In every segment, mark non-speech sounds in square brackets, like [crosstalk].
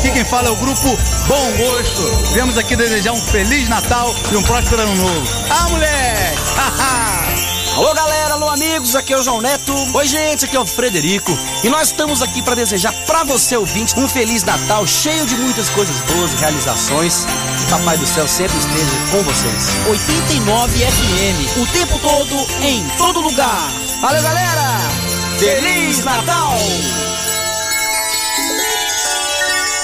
Aqui quem fala é o grupo Bom Gosto. Viemos aqui desejar um Feliz Natal e um próspero Ano Novo. Ah, moleque! [laughs] Alô galera, alô amigos, aqui é o João Neto. Oi gente, aqui é o Frederico. E nós estamos aqui para desejar para você ouvinte um feliz Natal cheio de muitas coisas boas, realizações. Que Papai do céu sempre esteja com vocês. 89 FM, o tempo todo, em todo lugar. Valeu galera! Feliz Natal!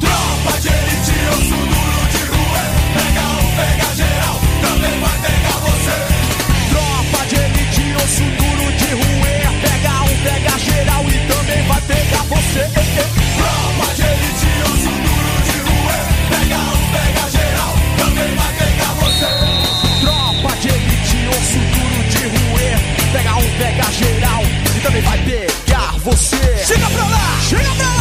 Tropa de elite, eu sou duro de rua. Pega um, pega geral, também vai pegar você. Tropa de elite, eu sou duro de rua. Pega um, pega geral e também vai pegar você. Tropa de elite, duro de rua. Pega um, pega geral, também vai pegar você. Tropa de duro de rua. Pega um, pega geral e também vai pegar você. Chega pra lá, chega pra lá.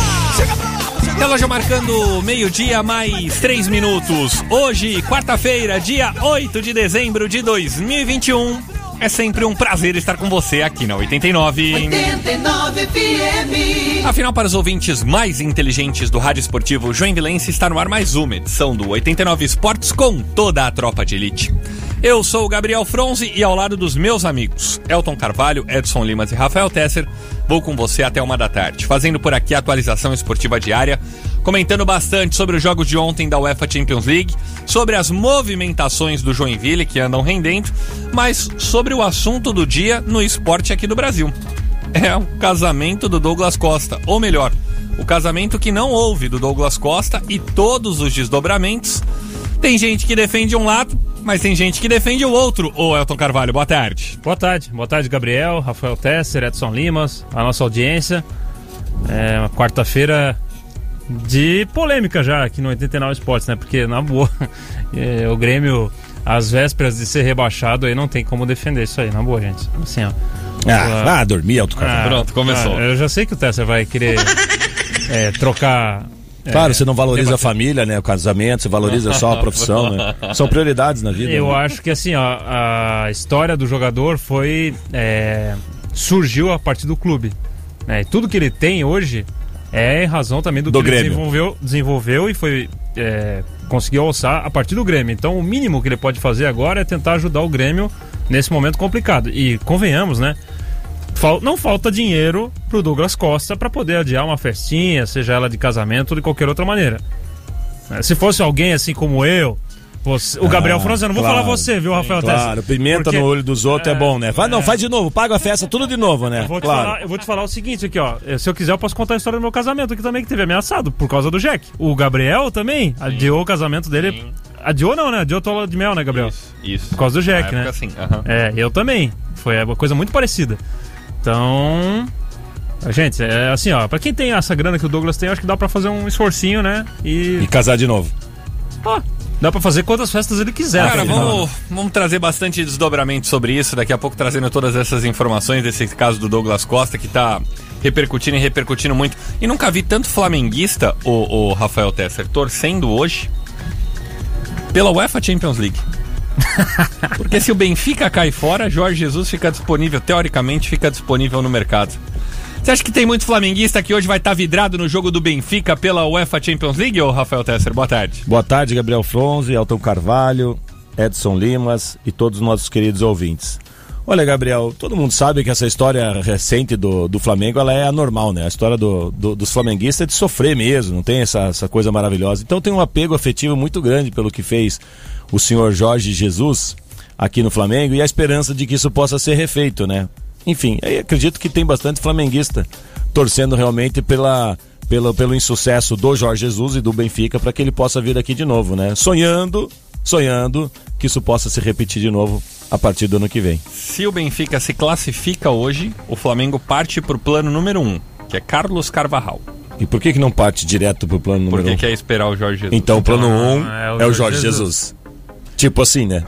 Relógio marcando meio-dia mais três minutos. Hoje, quarta-feira, dia 8 de dezembro de 2021. É sempre um prazer estar com você aqui na 89. 89 FM. Afinal, para os ouvintes mais inteligentes do rádio esportivo Joinvilense, está no ar mais uma edição do 89 Esportes com toda a tropa de elite. Eu sou o Gabriel Fronzi e ao lado dos meus amigos Elton Carvalho, Edson Limas e Rafael Tesser, vou com você até uma da tarde, fazendo por aqui a atualização esportiva diária, comentando bastante sobre os jogos de ontem da UEFA Champions League, sobre as movimentações do Joinville que andam rendendo, mas sobre o assunto do dia no esporte aqui do Brasil. É o casamento do Douglas Costa, ou melhor, o casamento que não houve do Douglas Costa e todos os desdobramentos. Tem gente que defende um lado, mas tem gente que defende o outro. Ô Elton Carvalho, boa tarde. Boa tarde, boa tarde, Gabriel, Rafael Tesser, Edson Limas, a nossa audiência. É uma quarta-feira de polêmica já aqui no 89 Esportes, né? Porque, na boa, [laughs] é, o Grêmio, às vésperas de ser rebaixado, aí não tem como defender isso aí, na boa, gente. Assim, ó. Ah, vá dormir, Alto Carvalho. Pronto, começou. ah, eu já sei que o Tesser vai querer [laughs] é, trocar. Claro, você não valoriza a família, né? O casamento, você valoriza só a profissão, né? [laughs] São prioridades na vida. Eu né? acho que assim, ó, a história do jogador foi. é, surgiu a partir do clube. né? E tudo que ele tem hoje é em razão também do, Do que ele Grêmio. desenvolveu, desenvolveu e foi. é, conseguiu alçar a partir do Grêmio. Então o mínimo que ele pode fazer agora é tentar ajudar o Grêmio nesse momento complicado. E convenhamos, né? Fal- não falta dinheiro pro Douglas Costa para poder adiar uma festinha, seja ela de casamento ou de qualquer outra maneira. É, Se fosse alguém assim como eu, você- o Gabriel Ah, França, eu não vou claro. falar você, viu, Rafael Claro, pimenta Porque- no olho dos outros é, bom, né? Faz, não, faz de novo, paga a festa tudo de novo, né? Eu vou, te claro. falar, eu vou te falar o seguinte aqui, ó. Se eu quiser, eu posso contar a história do meu casamento aqui também, que teve ameaçado por causa do Jack. O Gabriel também adiou o casamento dele. Adiou não, né? Adiou tola de mel, né, Gabriel? Isso, isso. Por causa do Jack, Na né? sim. É, eu também. Foi uma coisa muito parecida. Então. Gente, é assim, ó. Pra quem tem essa grana que o Douglas tem, acho que dá pra fazer um esforcinho, né? E. E casar de novo. Ó, dá pra fazer quantas festas ele quiser. Cara, afinal. vamos, vamos trazer bastante desdobramento sobre isso. Daqui a pouco trazendo todas essas informações desse caso do Douglas Costa, que tá repercutindo e repercutindo muito. E nunca vi tanto flamenguista, o, o Rafael Tesser, torcendo hoje pela UEFA Champions League. [laughs] Porque se o Benfica cai fora, Jorge Jesus fica disponível, teoricamente, fica disponível no mercado. Você acha que tem muito flamenguista que hoje vai estar vidrado no jogo do Benfica pela UEFA Champions League, ô Rafael Tesser? Boa tarde. Boa tarde, Gabriel Fronze, Elton Carvalho, Edson Limas e todos os nossos queridos ouvintes. Olha, Gabriel, todo mundo sabe que essa história recente do, do Flamengo ela é anormal, né? A história do, do- dos flamenguistas é de sofrer mesmo, não tem essa, essa coisa maravilhosa. Então tem um apego afetivo muito grande pelo que fez o senhor Jorge Jesus aqui no Flamengo e a esperança de que isso possa ser refeito, né? Enfim, aí acredito que tem bastante flamenguista torcendo realmente pela, pelo, pelo insucesso do Jorge Jesus e do Benfica para que ele possa vir aqui de novo, né? Sonhando, sonhando que isso possa se repetir de novo a partir do ano que vem. Se o Benfica se classifica hoje, o Flamengo parte pro plano número um, que é Carlos Carvajal. E por que, que não parte direto pro plano número Porque 1? quer esperar o Jorge Jesus. Então o plano 1 Então, é o é o Jorge Jorge Jesus. Jesus. Tipo assim, né?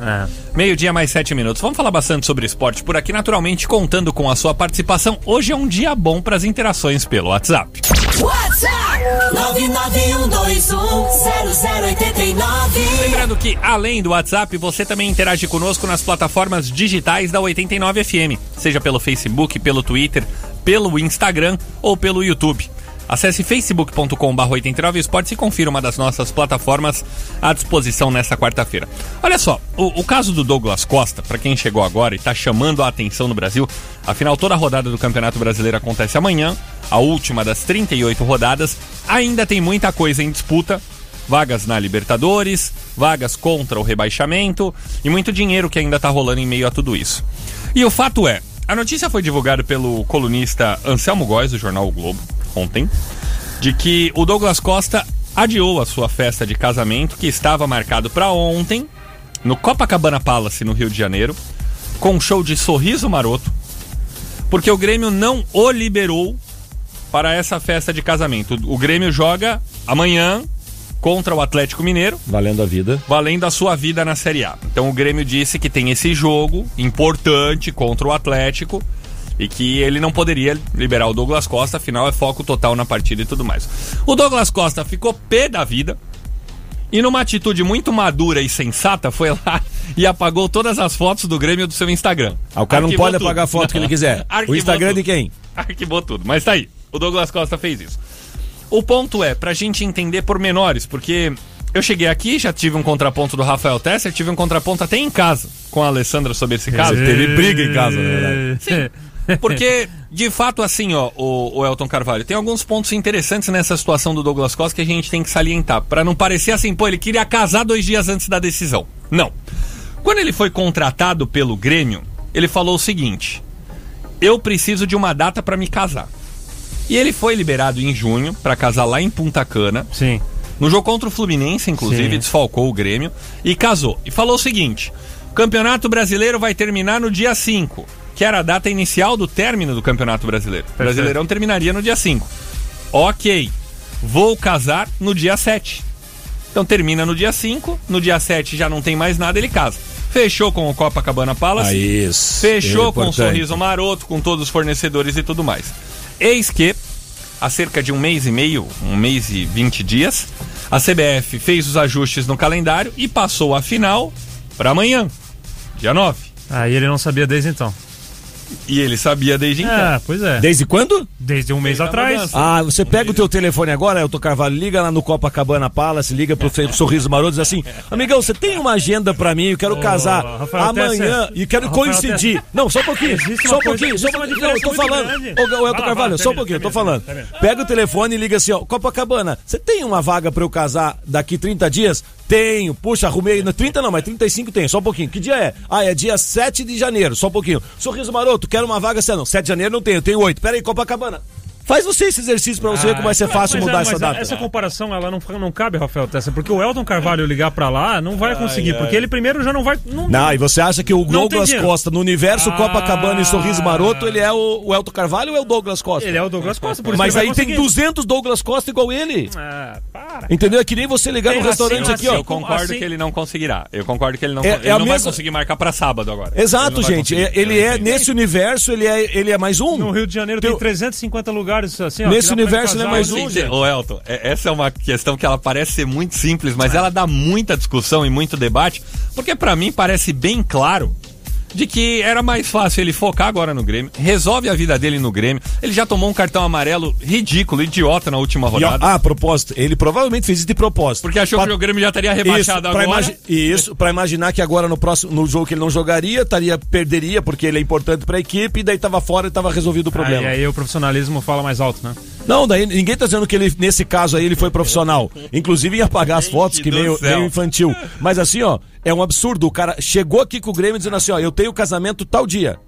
É. Meio-dia mais sete minutos. Vamos falar bastante sobre esporte por aqui, naturalmente, contando com a sua participação. Hoje é um dia bom para as interações pelo WhatsApp. WhatsApp 991210089. Lembrando que, além do WhatsApp, você também interage conosco nas plataformas digitais da 89 FM, seja pelo Facebook, pelo Twitter, pelo Instagram ou pelo YouTube. Acesse facebook.com.br 89 Esportes e confira uma das nossas plataformas à disposição nesta quarta-feira. Olha só, o, o caso do Douglas Costa, para quem chegou agora e está chamando a atenção no Brasil, afinal toda a rodada do Campeonato Brasileiro acontece amanhã, a última das 38 rodadas, ainda tem muita coisa em disputa, vagas na Libertadores, vagas contra o rebaixamento e muito dinheiro que ainda tá rolando em meio a tudo isso. E o fato é, a notícia foi divulgada pelo colunista Anselmo Góes, do jornal o Globo, ontem, de que o Douglas Costa adiou a sua festa de casamento, que estava marcado para ontem, no Copacabana Palace, no Rio de Janeiro, com um show de sorriso maroto, porque o Grêmio não o liberou para essa festa de casamento. O Grêmio joga amanhã contra o Atlético Mineiro, Valendo a vida. valendo a sua vida na Série A. Então o Grêmio disse que tem esse jogo importante contra o Atlético e que ele não poderia liberar o Douglas Costa, afinal é foco total na partida e tudo mais. O Douglas Costa ficou pé da vida e numa atitude muito madura e sensata foi lá e apagou todas as fotos do Grêmio do seu Instagram. Ah, o cara não Arquivou pode tudo. apagar a foto que ele quiser. [laughs] O Instagram tudo. de quem? [laughs] Arquivou tudo, mas tá aí. O Douglas Costa fez isso. O ponto é, pra gente entender pormenores, porque eu cheguei aqui, já tive um contraponto do Rafael Tesser, tive um contraponto até em casa com a Alessandra sobre esse caso. Teve briga em casa, na verdade. Sim. [laughs] Porque, de fato, assim, ó, o, o Elton Carvalho, tem alguns pontos interessantes nessa situação do Douglas Costa que a gente tem que salientar. Pra não parecer assim, pô, ele queria casar dois dias antes da decisão. Não. Quando ele foi contratado pelo Grêmio, ele falou o seguinte: eu preciso de uma data pra me casar. E ele foi liberado em junho pra casar lá em Punta Cana. Sim. No jogo contra o Fluminense, inclusive, Sim. desfalcou o Grêmio e casou. E falou o seguinte: o Campeonato Brasileiro vai terminar no dia 5, que era a data inicial do término do Campeonato Brasileiro. O Brasileirão terminaria no dia 5. Ok, vou casar no dia 7. Então termina no dia 5, no dia 7 já não tem mais nada, ele casa. Fechou com o Copacabana Palace. Ah, isso. Fechou com o sorriso maroto, com todos os fornecedores e tudo mais. Eis que, há cerca de um mês e meio, um mês e vinte dias, a CBF fez os ajustes no calendário e passou a final para amanhã, dia 9. Aí ele não sabia desde então. E ele sabia desde então. É, pois é. Desde quando? Desde um mês Desde atrás. Ah, você pega o teu telefone agora, Elton Carvalho, liga lá no Copacabana Palace, liga pro Sorriso Maroto e diz assim: Amigão, você tem uma agenda pra mim, eu quero casar Rafael amanhã e quero Rafael coincidir. Tesser. Não, só um pouquinho, Existe só um pouquinho, coisa- só um pouquinho. Não, eu tô falando. Ô, Elton Vai lá, Carvalho, vai, só um termina, pouquinho, eu tô termina, falando. termina. Pega o telefone e liga assim: ó, Copacabana, você tem uma vaga pra eu casar daqui 30 dias? Tenho. Puxa, arrumei. No 30 não, mas 35 tem. Só um pouquinho. Que dia é? Ah, é dia 7 de janeiro. Só um pouquinho. Sorriso Maroto, quero uma vaga. Não, 7 de janeiro não tenho. Tenho 8. Pera aí, Copacabana. Faz você esse exercício pra você ver como vai ser fácil Mas mudar é, essa mas data. Essa comparação ela não, não cabe, Rafael Tessa, porque o Elton Carvalho ligar pra lá não vai conseguir, porque ele primeiro já não vai. Não, Não, e você acha que o Douglas. Costa, no universo Ah. Copacabana e Sorriso Maroto, ele é o, o Elton Carvalho ou é o Douglas Costa? Ele é o Douglas Costa, por isso Mas aí vai tem conseguir. 200 Douglas Costa igual ele. Ah, para. Entendeu? É que nem você ligar Tem no restaurante assim, aqui, assim, ó. Eu concordo assim- que ele não conseguirá. Eu concordo que ele não, É- ele é não vai mesma- conseguir marcar para sábado agora. Exato, Ele vai gente. É- Ele é, nesse universo, ele é, ele é mais um. No Rio de Janeiro tem 350 lugares assim, ó. Nesse universo, ele é mais hoje. um, Sim, Ô Elton, é- essa é uma questão que ela parece ser muito simples, mas ela dá muita discussão e muito debate, porque pra mim parece bem claro de que era mais fácil ele focar agora no Grêmio, resolve a vida dele no Grêmio. Ele já tomou um cartão amarelo ridículo, idiota na última E, rodada. ah, a propósito, ele provavelmente fez isso de propósito. Porque achou Pra- que o Grêmio já estaria Isso, rebaixado pra agora. imagi- Isso, pra imaginar que agora no próximo no jogo que ele não jogaria, estaria perderia porque ele é importante pra equipe e daí tava fora e tava resolvido o problema. aí o profissionalismo fala mais alto, né? Não, daí ninguém tá dizendo que ele nesse caso aí ele foi profissional. Inclusive em apagar as fotos que meio, meio infantil. Mas assim, ó, é um absurdo. O cara chegou aqui com o Grêmio dizendo assim, ó, eu tenho casamento tal dia.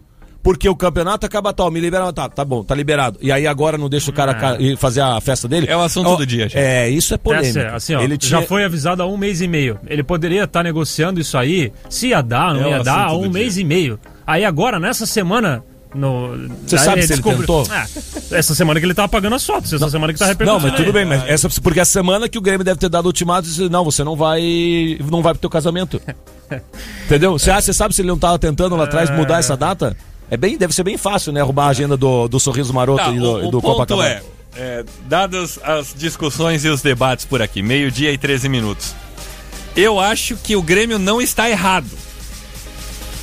Porque o campeonato acaba tal, me libera, tá, tá bom, tá liberado. E aí agora não deixa o cara ca- ir fazer a festa dele. É o assunto Ó, do dia, gente. É, isso é polêmico. Essa, assim, ó, ele já tinha... foi avisado há um mês e meio. Ele poderia estar negociando isso aí, se ia dar, não É ia dar, há um mês dia. e meio. Aí agora, nessa semana, No, Você Aí sabe se ele tentou? Ah, essa semana que ele tava pagando as fotos, essa semana que tá repercutindo. Não, mas tudo aí. bem, mas essa, porque essa semana que o Grêmio deve ter dado ultimato e disse, não, você não vai. não vai pro teu casamento. [laughs] Entendeu? Você, ah, você sabe se ele não tava tentando lá atrás mudar essa data? É bem, deve ser bem fácil, né? Roubar a agenda do, do Sorriso Maroto Tá, e do, o, e o do ponto Copacabana. é, é, dadas as discussões e os debates por aqui, meio-dia e 13 minutos, eu acho que o Grêmio não está errado.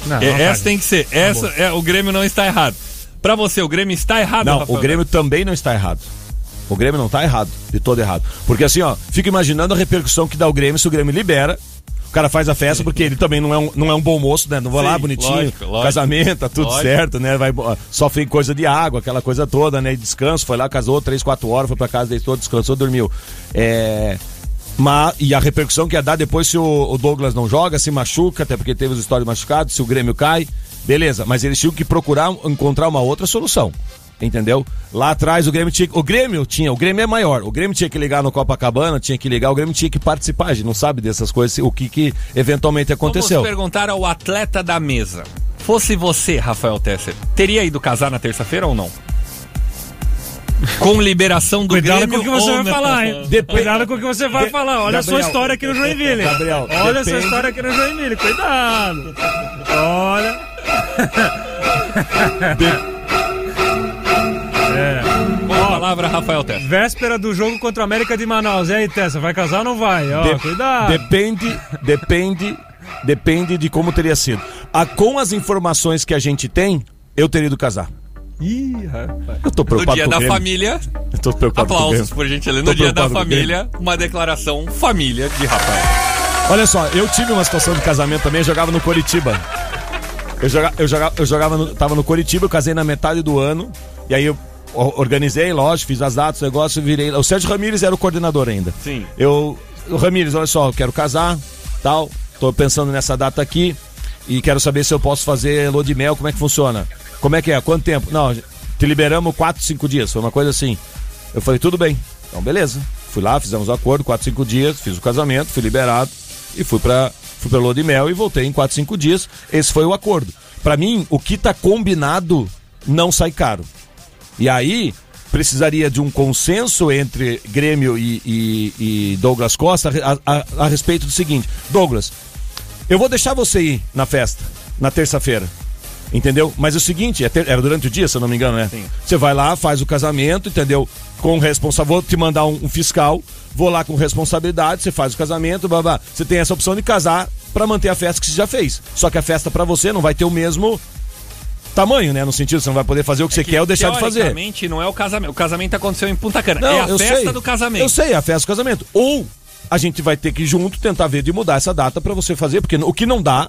Não, É, não essa tem que ser. Essa é o Grêmio não está errado. Pra você, o Grêmio está errado, Não, Rafael? o Grêmio também não está errado. O Grêmio não está errado, de todo errado. Porque assim, ó, fica imaginando a repercussão que dá o Grêmio se o Grêmio libera. O cara faz a festa porque ele também não é um, não é um bom moço, né? Não vou lá Sim, bonitinho, lógico, lógico. casamento, tá tudo Lógico. certo, né? Vai, sofre coisa de água, aquela coisa toda, né? E descanso, foi lá, casou três, quatro horas, foi pra casa, deitou, descansou, dormiu. É. Mas, e a repercussão que ia dar depois se o, o Douglas não joga, se machuca, até porque teve os histórias machucados, se o Grêmio cai, beleza. Mas eles tinham que procurar encontrar uma outra solução. Entendeu? Lá atrás o Grêmio tinha. O Grêmio tinha, o Grêmio é maior. O Grêmio tinha que ligar no Copacabana, tinha que ligar, o Grêmio tinha que participar. A gente não sabe dessas coisas, o que, que eventualmente aconteceu. Vamos perguntar ao atleta da mesa. Fosse você, Rafael Tesser, teria ido casar na terça-feira ou não? Com liberação do Cuidado Grêmio com o que você vai falar, hein? Cuidado com o que você vai falar. Olha a sua Gabriel, história aqui no Joinville. Gabriel, Olha a sua depende- história aqui no Joinville. Cuidado. Olha. [laughs] Com a palavra, Rafael Tesser. Véspera do jogo contra o América de Manaus. E aí, Tessa, vai casar ou não vai? Ó, De- cuidado. Depende, depende, depende de como teria sido. Ah, com as informações que a gente tem, eu teria ido casar. Ih, rapaz. Eu tô No preocupado dia com o da Grêmio. família, Eu tô preocupado aplausos por gentileza. No dia da família, uma declaração família de Rafael. Olha só, eu tive uma situação de casamento também, eu jogava no Coritiba. Eu jogava, eu jogava, eu jogava no, tava no Coritiba, eu casei na metade do ano, e aí eu organizei, lógico, fiz as datas, o negócio, virei. O Sérgio Ramírez era o coordenador ainda. Sim. Eu, o Ramírez, olha só, eu quero casar, tal, tô pensando nessa data aqui, e quero saber se eu posso fazer lua de mel, como é que funciona? Como é que é? Quanto tempo? Não, te liberamos 4, 5 dias, foi uma coisa assim. Eu falei, tudo bem. Então, beleza. Fui lá, fizemos o acordo, 4, 5 dias, fiz o casamento, fui liberado e fui pra, fui pra lua de mel e voltei em 4, 5 dias. Esse foi o acordo. Pra mim, o que tá combinado não sai caro. E aí, precisaria de um consenso entre Grêmio e, e- e Douglas Costa a, a- a respeito do seguinte: Douglas, eu vou deixar você ir na festa, na terça-feira. Entendeu? Mas é o seguinte, é era durante o dia, se eu não me engano, né? Você vai lá, faz o casamento, entendeu? Com responsável, vou te mandar um, um fiscal, vou lá com responsabilidade, você faz o casamento, blá, blá. Você tem essa opção de casar pra manter a festa que você já fez. Só que a festa pra você não vai ter o mesmo tamanho, né? No sentido, você não vai poder fazer o que você quer ou deixar de fazer. Teoricamente, não é o casamento. O casamento aconteceu em Punta Cana. Não, é a eu festa sei. do casamento. Eu sei, é a festa do casamento. Ou a gente vai ter que junto tentar ver de mudar essa data pra você fazer, porque o que não dá,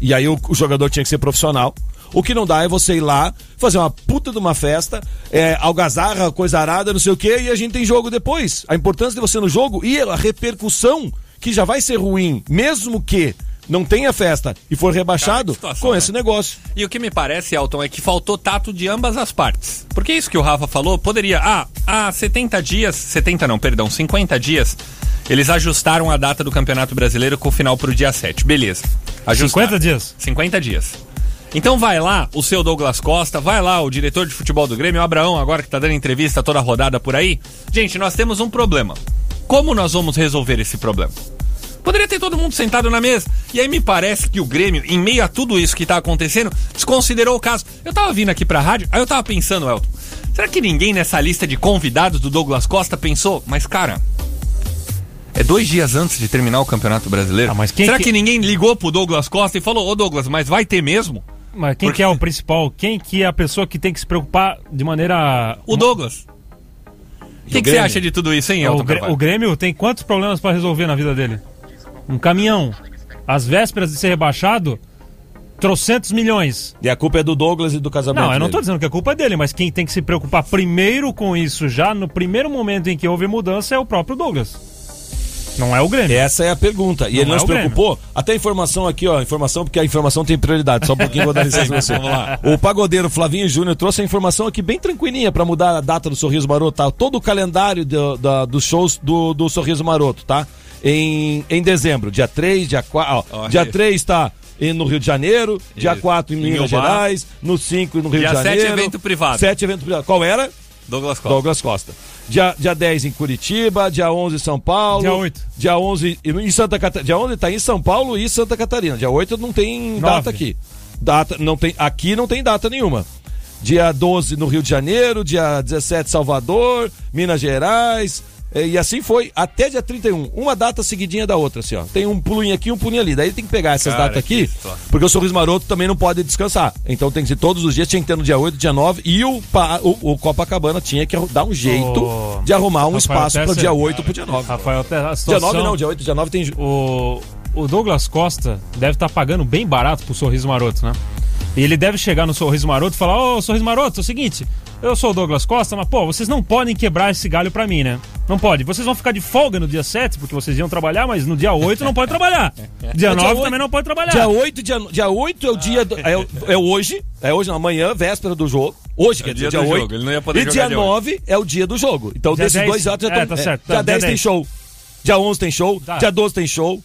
e aí o, o jogador tinha que ser profissional. O que não dá é você ir lá, fazer uma puta de uma festa, é, algazarra, coisa arada, não sei o quê, e a gente tem jogo depois. A importância de você no jogo e a repercussão, que já vai ser ruim, mesmo que não tenha festa e for rebaixado, Cara, situação, com né? esse negócio. E o que me parece, Elton, é que faltou tato de ambas as partes. Porque isso que o Rafa falou, poderia. Ah, há 70 dias. 70 não, perdão, 50 dias. Eles ajustaram a data do Campeonato Brasileiro com o final pro dia 7. Beleza. Ajustaram. 50 dias. 50 dias. Então vai lá o seu Douglas Costa, vai lá o diretor de futebol do Grêmio, o Abraão, agora que tá dando entrevista toda rodada por aí. Gente, nós temos um problema. Como nós vamos resolver esse problema? Poderia ter todo mundo sentado na mesa. E aí me parece que o Grêmio, em meio a tudo isso que tá acontecendo, desconsiderou o caso. Eu tava vindo aqui pra rádio, aí eu tava pensando, Elton, será que ninguém nessa lista de convidados do Douglas Costa pensou, mas cara, é dois dias antes de terminar o Campeonato Brasileiro? Ah, mas quem será que- que... ninguém ligou pro Douglas Costa e falou, ô Douglas, mas vai ter mesmo? Mas quem Porque- que é o principal? Quem que é a pessoa que tem que se preocupar de maneira... O Douglas. O que, que você acha de tudo isso, hein, O, Elton Grê- Carvalho? o Grêmio tem quantos problemas pra resolver na vida dele? Um caminhão. Às vésperas de ser rebaixado, trocentos milhões. E a culpa é do Douglas e do casamento. Não, eu não dele. tô dizendo que a culpa é dele, mas quem tem que se preocupar primeiro com isso, já no primeiro momento em que houve mudança, é o próprio Douglas. Não é o Grêmio. Essa é a pergunta. E Não ele não é se preocupou. Até informação aqui, ó. Informação, porque a informação tem prioridade. Só um pouquinho vou dar licença [laughs] você. Vamos lá. O pagodeiro Flavinho Júnior trouxe a informação aqui bem tranquilinha pra mudar a data do Sorriso Maroto, tá? Todo o calendário do- da- dos shows do, do Sorriso Maroto, tá? Em, em dezembro, dia 3, dia 4. Ó, dia aí. 3 tá no Rio de Janeiro, dia Isso. 4 em Minas. Gerais, no 5 no Rio Dia de Janeiro. 7, evento privado. 7 evento privado. Qual era? Douglas Costa. Douglas Costa. Dia, dia 10 em Curitiba, dia 11 em São Paulo. Dia 8. Dia 11 em Santa Catarina. Dia 11 tá em São Paulo e Santa Catarina. Dia 8 não tem Nove. data aqui. Data, não tem, aqui não tem data nenhuma. Dia 12 no Rio de Janeiro, dia 17 Salvador, Minas Gerais, e assim foi até dia 31. Uma data seguidinha da outra, assim, ó. Tem um pulinho aqui, um pulinho ali. Daí tem que pegar essas Cara, datas aqui, porque o Sorriso Maroto também não pode descansar. Então tem que ser todos os dias, tinha que ter no dia 8, dia 9, e o, o, o Copacabana tinha que dar um jeito de arrumar um Rafael, espaço para o dia 8 pro dia 9. Rafael, a Dia situação... 9 não, dia 8, dia 9 tem. o, o Douglas Costa deve estar pagando bem barato pro Sorriso Maroto, né? E ele deve chegar no Sorriso Maroto e falar: Ô, Sorriso Maroto, é o seguinte, eu sou o Douglas Costa, mas pô, vocês não podem quebrar esse galho pra mim, né? Não pode. Vocês vão ficar de folga no dia 7, porque vocês iam trabalhar, mas no dia 8 não pode trabalhar. [laughs] Dia 9 oito- também não pode trabalhar. Dia 8, dia, dia 8 é o dia. do- é, é hoje, é hoje, amanhã, véspera do jogo. Hoje, quer dia dizer, dia do 8. jogo, ele não ia poder e jogar dia dia oito. 9 é o dia do jogo. Então, Dia desses 10 dois atos já é, estão. tá certo, tá, dia dia 10 tem 10. show. Dia 11 tem show. Tá. Dia 12 tem show.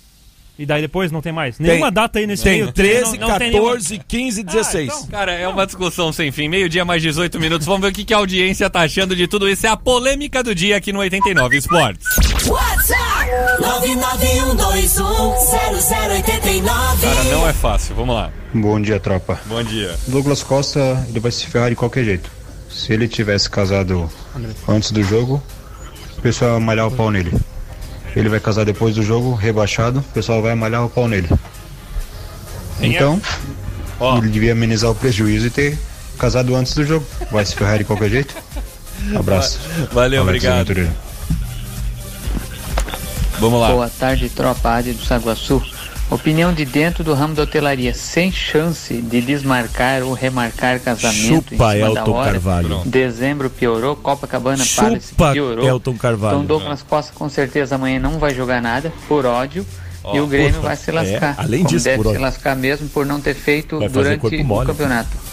E daí depois não tem mais. Nenhuma data aí nesse Tem meio. 13, Não- não tem nenhuma- 14, 15, 16. então. Cara, é uma discussão sem fim. Meio-dia, mais 18 minutos. Vamos ver o que, que a audiência tá achando de tudo isso. É a polêmica do dia aqui no 89 Esportes. WhatsApp 991210089. Cara, não é fácil. Vamos lá. Bom dia, tropa. Bom dia. Douglas Costa, ele vai se ferrar de qualquer jeito. Se ele tivesse casado antes do jogo, o pessoal vai malhar o pau nele. Ele vai casar depois do jogo, rebaixado, o pessoal vai malhar o pau nele. É? Então, Ó. ele devia amenizar o prejuízo e ter casado antes do jogo. Vai se ferrar de qualquer jeito. Abraço. Valeu, Alex obrigado. Vamos lá. Boa tarde, tropa Ádia do Saguaçu. Opinião de dentro do ramo da hotelaria, sem chance de desmarcar ou remarcar casamento Chupa, em cima da Elton hora. Carvalho. Dezembro piorou, Copacabana Palace Chupa, piorou. Elton Carvalho. Então Douglas Costa com certeza amanhã não vai jogar nada por ódio. e o Grêmio porra. vai se lascar. É, além como disso, deve por se lascar mesmo por não ter feito durante o campeonato.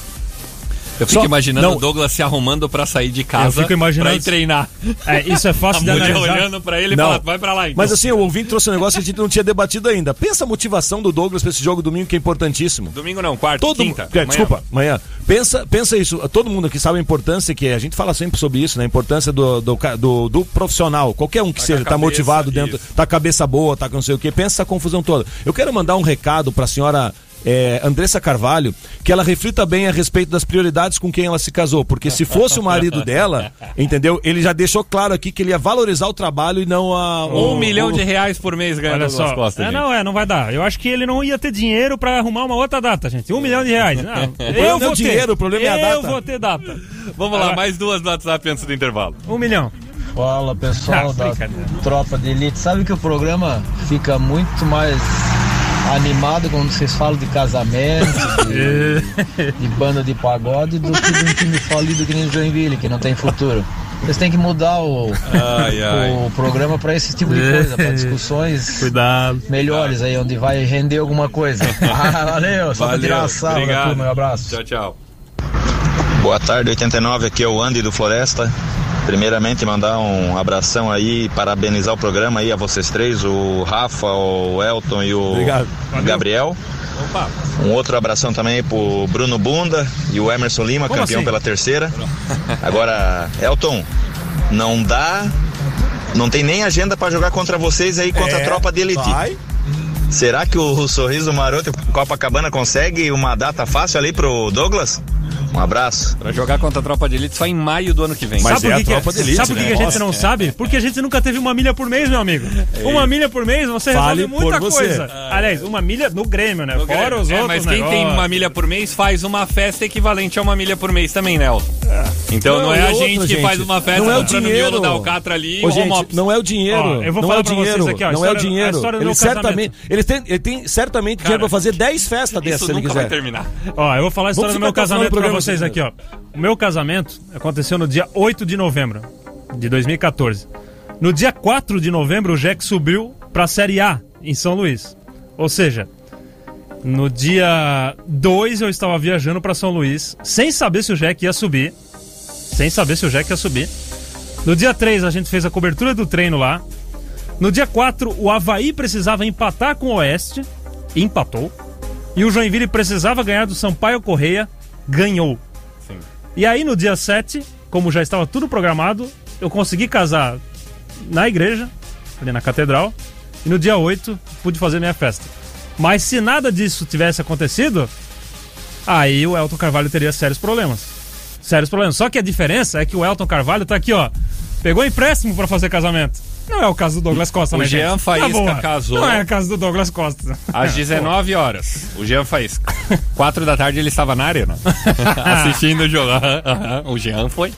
Eu fico Só- imaginando não. o Douglas se arrumando pra sair de casa pra ir treinar. É, isso é [laughs] A fácil de analisar. olhando pra ele e Não. fala, vai pra lá então. Mas assim, o ouvinte trouxe um negócio que a gente não tinha debatido ainda. Pensa a motivação do Douglas pra esse jogo domingo, que é importantíssimo. Domingo não, quarta, Todo quinta. é, amanhã. Desculpa, amanhã. Pensa, pensa isso. Todo mundo aqui sabe a importância que é. A gente fala sempre sobre isso, né? A importância do, do, do- do profissional. Qualquer um que Tá seja, a tá cabeça, motivado dentro, isso. tá a cabeça boa, tá com não sei o quê. Pensa essa confusão toda. Eu quero mandar um recado pra senhora. É, Andressa Carvalho, que ela reflita bem a respeito das prioridades com quem ela se casou, porque se fosse o marido dela, entendeu? Ele já deixou claro aqui que ele ia valorizar o trabalho e não a. Um o- milhão o- de reais por mês ganha Olha só. Costa, é, não, é, não vai dar. Eu acho que ele não ia ter dinheiro pra arrumar uma outra data, gente. Um milhão de reais. Não, [laughs] problema eu não é vou o dinheiro, ter. o problema é a Eu data. vou ter data. Vamos lá, mais duas no WhatsApp antes do intervalo. Um milhão. Fala pessoal Ah, da brincadeira. Tropa de Elite. Sabe que o programa fica muito mais animado quando vocês falam de casamento, de, de banda de pagode, do que de um time falido que nem o Joinville, que não tem futuro. Vocês têm que mudar o, Ai, ai. o programa para esse tipo de coisa, para discussões Cuidado. melhores aí, onde vai render alguma coisa. [laughs] Ah, valeu, só pra tirar Valeu, a sala, turma, um abraço. Tchau, tchau. Boa tarde, 89, aqui é o Andy do Floresta. Primeiramente, mandar um abração aí, parabenizar o programa aí a vocês três, o Rafa, o Elton e o Obrigado. Gabriel. Opa, Um outro abração também pro Bruno Bunda e o Emerson Lima, Como campeão assim? pela terceira. [laughs] Agora, Elton, não dá. Não tem nem agenda pra jogar contra vocês aí contra É, a tropa de elite. vai. Será que o Sorriso Maroto Copacabana consegue uma data fácil ali pro Douglas? Um abraço. pra jogar contra a tropa de elite só em maio do ano que vem. Mas sabe é por a que, que, tropa de elite, sabe que né? que a gente Nossa. não sabe? Porque a gente nunca teve uma milha por mês, meu amigo. Uma milha por mês, você Fale resolve muita coisa. Aliás, uma milha no Grêmio, né? No Fora Grêmio. os É, outros mas quem tem uma milha por mês faz uma festa equivalente a uma milha por mês também, né? Então não, Não, é a gente que gente, faz uma festa não é o dinheiro. miolo da Alcatra ali Ô, gente, não é o dinheiro. Ó, eu vou não falar é o dinheiro. aqui, ó, não é o dinheiro. Ele certamente, ele tem, ele tem certamente dinheiro pra fazer 10 festas dessas, Isso se ele nunca vai quiser. terminar. Ó, eu vou falar a história do meu o casamento pra vocês aqui, ó. O meu casamento aconteceu no dia 8 de novembro de 2014. No dia 4 de novembro, o Jack subiu pra Série A em São Luís. Ou seja, no dia 2 eu estava viajando pra São Luís, sem saber se o Jack ia subir. Sem saber se o Jack ia subir. No dia 3 a gente fez a cobertura do treino lá. No dia 4 o Havaí precisava empatar com o Oeste. Empatou. E o Joinville precisava ganhar do Sampaio Correia, ganhou. E aí no dia 7, como já estava tudo programado, eu consegui casar na igreja, ali na catedral, e no dia 8 pude fazer minha festa. Mas se nada disso tivesse acontecido, aí o Elton Carvalho teria sérios problemas. Sérios problemas. Só que a diferença é que o Elton Carvalho tá aqui, ó. Pegou empréstimo pra fazer casamento. Não é o caso do Douglas Costa, O né, Jean gente? Faísca boa. casou. Não é o caso do Douglas Costa. Às 19 horas, o Jean Faísca. [laughs] 4 da tarde ele estava na arena. [laughs] assistindo o jogo. O Jean foi.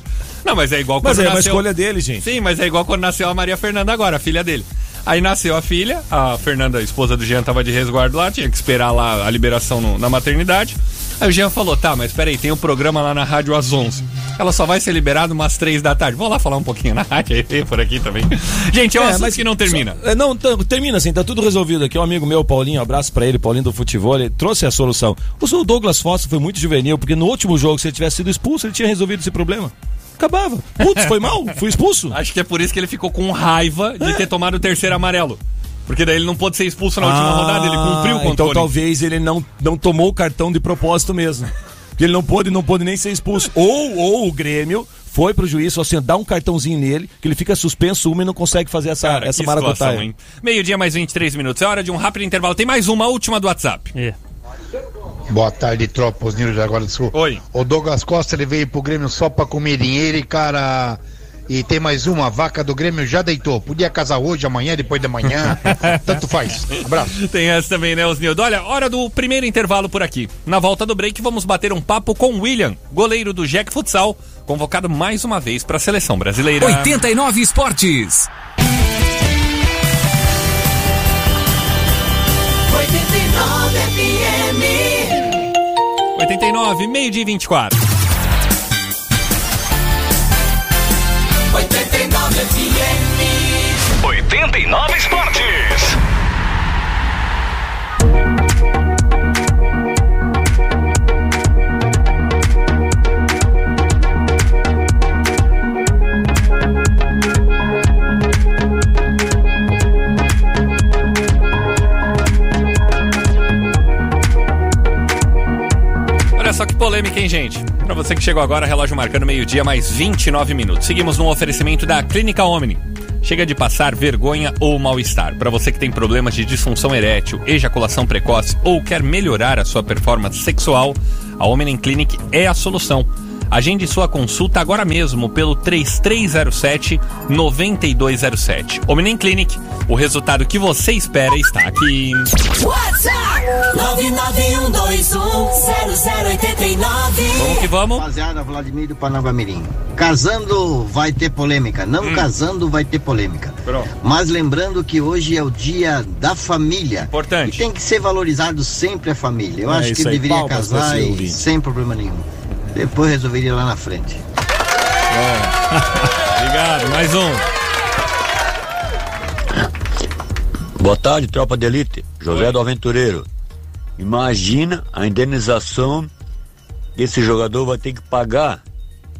Não, mas é igual quando Mas é uma nasceu... escolha dele, gente. Sim, mas é igual quando nasceu a Maria Fernanda agora, a filha dele. Aí nasceu a filha, a Fernanda, a esposa do Jean, tava de resguardo lá, tinha que esperar lá a liberação no- na maternidade. Aí o Jean falou: tá, mas peraí, tem um programa lá na rádio às 11. Ela só vai ser liberada umas 3 da tarde. Vou lá falar um pouquinho na rádio aí, por aqui também. Gente, é um É, mas que não termina. só- é, não, tá- termina assim, tá tudo resolvido aqui. Um amigo meu, Paulinho, um abraço pra ele, Paulinho do Futebol, ele trouxe a solução. O Douglas Foster foi muito juvenil, porque no último jogo, se ele tivesse sido expulso, ele tinha resolvido esse problema. Acabava. Putz, foi mal, fui expulso. Acho que é por isso que ele ficou com raiva de ter tomado o terceiro amarelo. Porque daí ele não pôde ser expulso na última Ah, rodada, ele cumpriu contra Então o Corinthians. talvez ele não, não tomou o cartão de propósito mesmo. Porque ele não pôde, não pôde nem ser expulso. Ou, ou o Grêmio foi pro juiz, assim, dá um cartãozinho nele, que ele fica suspenso uma e não consegue fazer essa, Cara, essa maracutaia. Meio-dia mais 23 minutos. É hora de um rápido intervalo. Tem mais uma, a última do WhatsApp. Boa tarde, tropa, os Nilo de Agora do Sul. Oi. O Douglas Costa, ele veio pro Grêmio só pra comer dinheiro e, cara... E tem mais uma, a vaca do Grêmio já deitou. Podia casar hoje, amanhã, depois da manhã. [laughs] Tanto faz. Abraço. Tem essa também, né, Osnildo? Olha, hora do primeiro intervalo por aqui. Na volta do break, vamos bater um papo com o William, goleiro do Jack Futsal, convocado mais uma vez para a seleção brasileira. 89 Esportes. 89 FM. 89, meio-dia e 24. FM. 89 Esportes. Olha só que polêmica, hein, gente? Pra você que chegou agora, relógio marcando meio-dia, mais 29 minutos. Seguimos no oferecimento da Clínica Omni. Chega de passar vergonha ou mal-estar. Para você que tem problemas de disfunção erétil, ejaculação precoce ou quer melhorar a sua performance sexual, a Omni Clinic é a solução. Agende sua consulta agora mesmo pelo 3307 9207. Omni Clinic, o resultado que você espera está aqui. WhatsApp 991210089. Vamos que vamos. Rapaziada, Vladimir do Panamamirim. Casando vai ter polêmica, não Hum. casando vai ter polêmica. Mas lembrando que hoje é o dia da família. Importante. E tem que ser valorizado sempre a família. Eu É acho que aí, deveria casar e sem problema nenhum. Depois resolveria lá na frente. [laughs] Obrigado, mais um. Boa tarde, tropa de elite. José do Aventureiro. Imagina a indenização que esse jogador vai ter que pagar.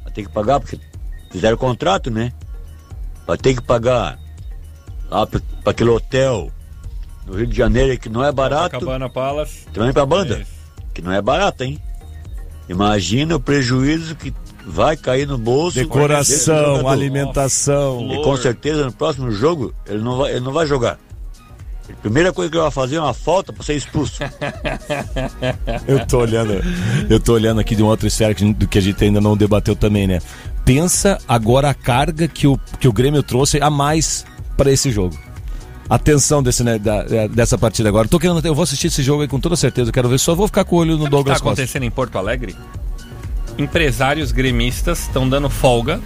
Vai ter que pagar porque fizeram contrato, né? Vai ter que pagar lá para aquele hotel no Rio de Janeiro que não é barato. Copacabana Palace. Também pra banda, que não é barato, hein? Imagina o prejuízo que vai cair no bolso. Decoração, alimentação. E com certeza no próximo jogo ele não vai, ele não vai jogar. A primeira coisa que ele vai fazer é uma falta para ser expulso. [laughs] Eu tô olhando, eu tô olhando aqui de uma outra esfera que, do que a gente ainda não debateu também, né? Pensa agora a carga que o, que o Grêmio trouxe a mais para esse jogo. A tensão desse, né, da- da- dessa partida agora. Tô querendo, eu vou assistir esse jogo aí com toda certeza. eu Quero ver, só vou ficar com o olho no Sabe o que Douglas tá Costa. acontecendo em Porto Alegre? Empresários gremistas estão dando folga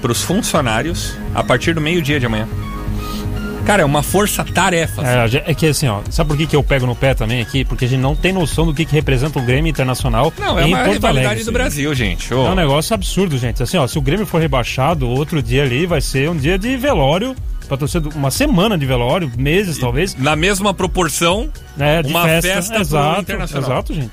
pros funcionários a partir do meio-dia de amanhã. Cara, é uma força-tarefa. É, a gente- é que assim, ó, sabe por que, que eu pego no pé também aqui? Porque a gente não tem noção do que, que representa o Grêmio Internacional Não, é uma Porto rivalidade Alegre, do assim. Brasil, gente. Ô. É um negócio absurdo, gente. Assim, ó, se o Grêmio for rebaixado, outro dia ali vai ser um dia de velório pra torcida, uma semana de velório, meses talvez. Na mesma proporção, É, de uma festa, festa exato, Internacional. Exato, gente.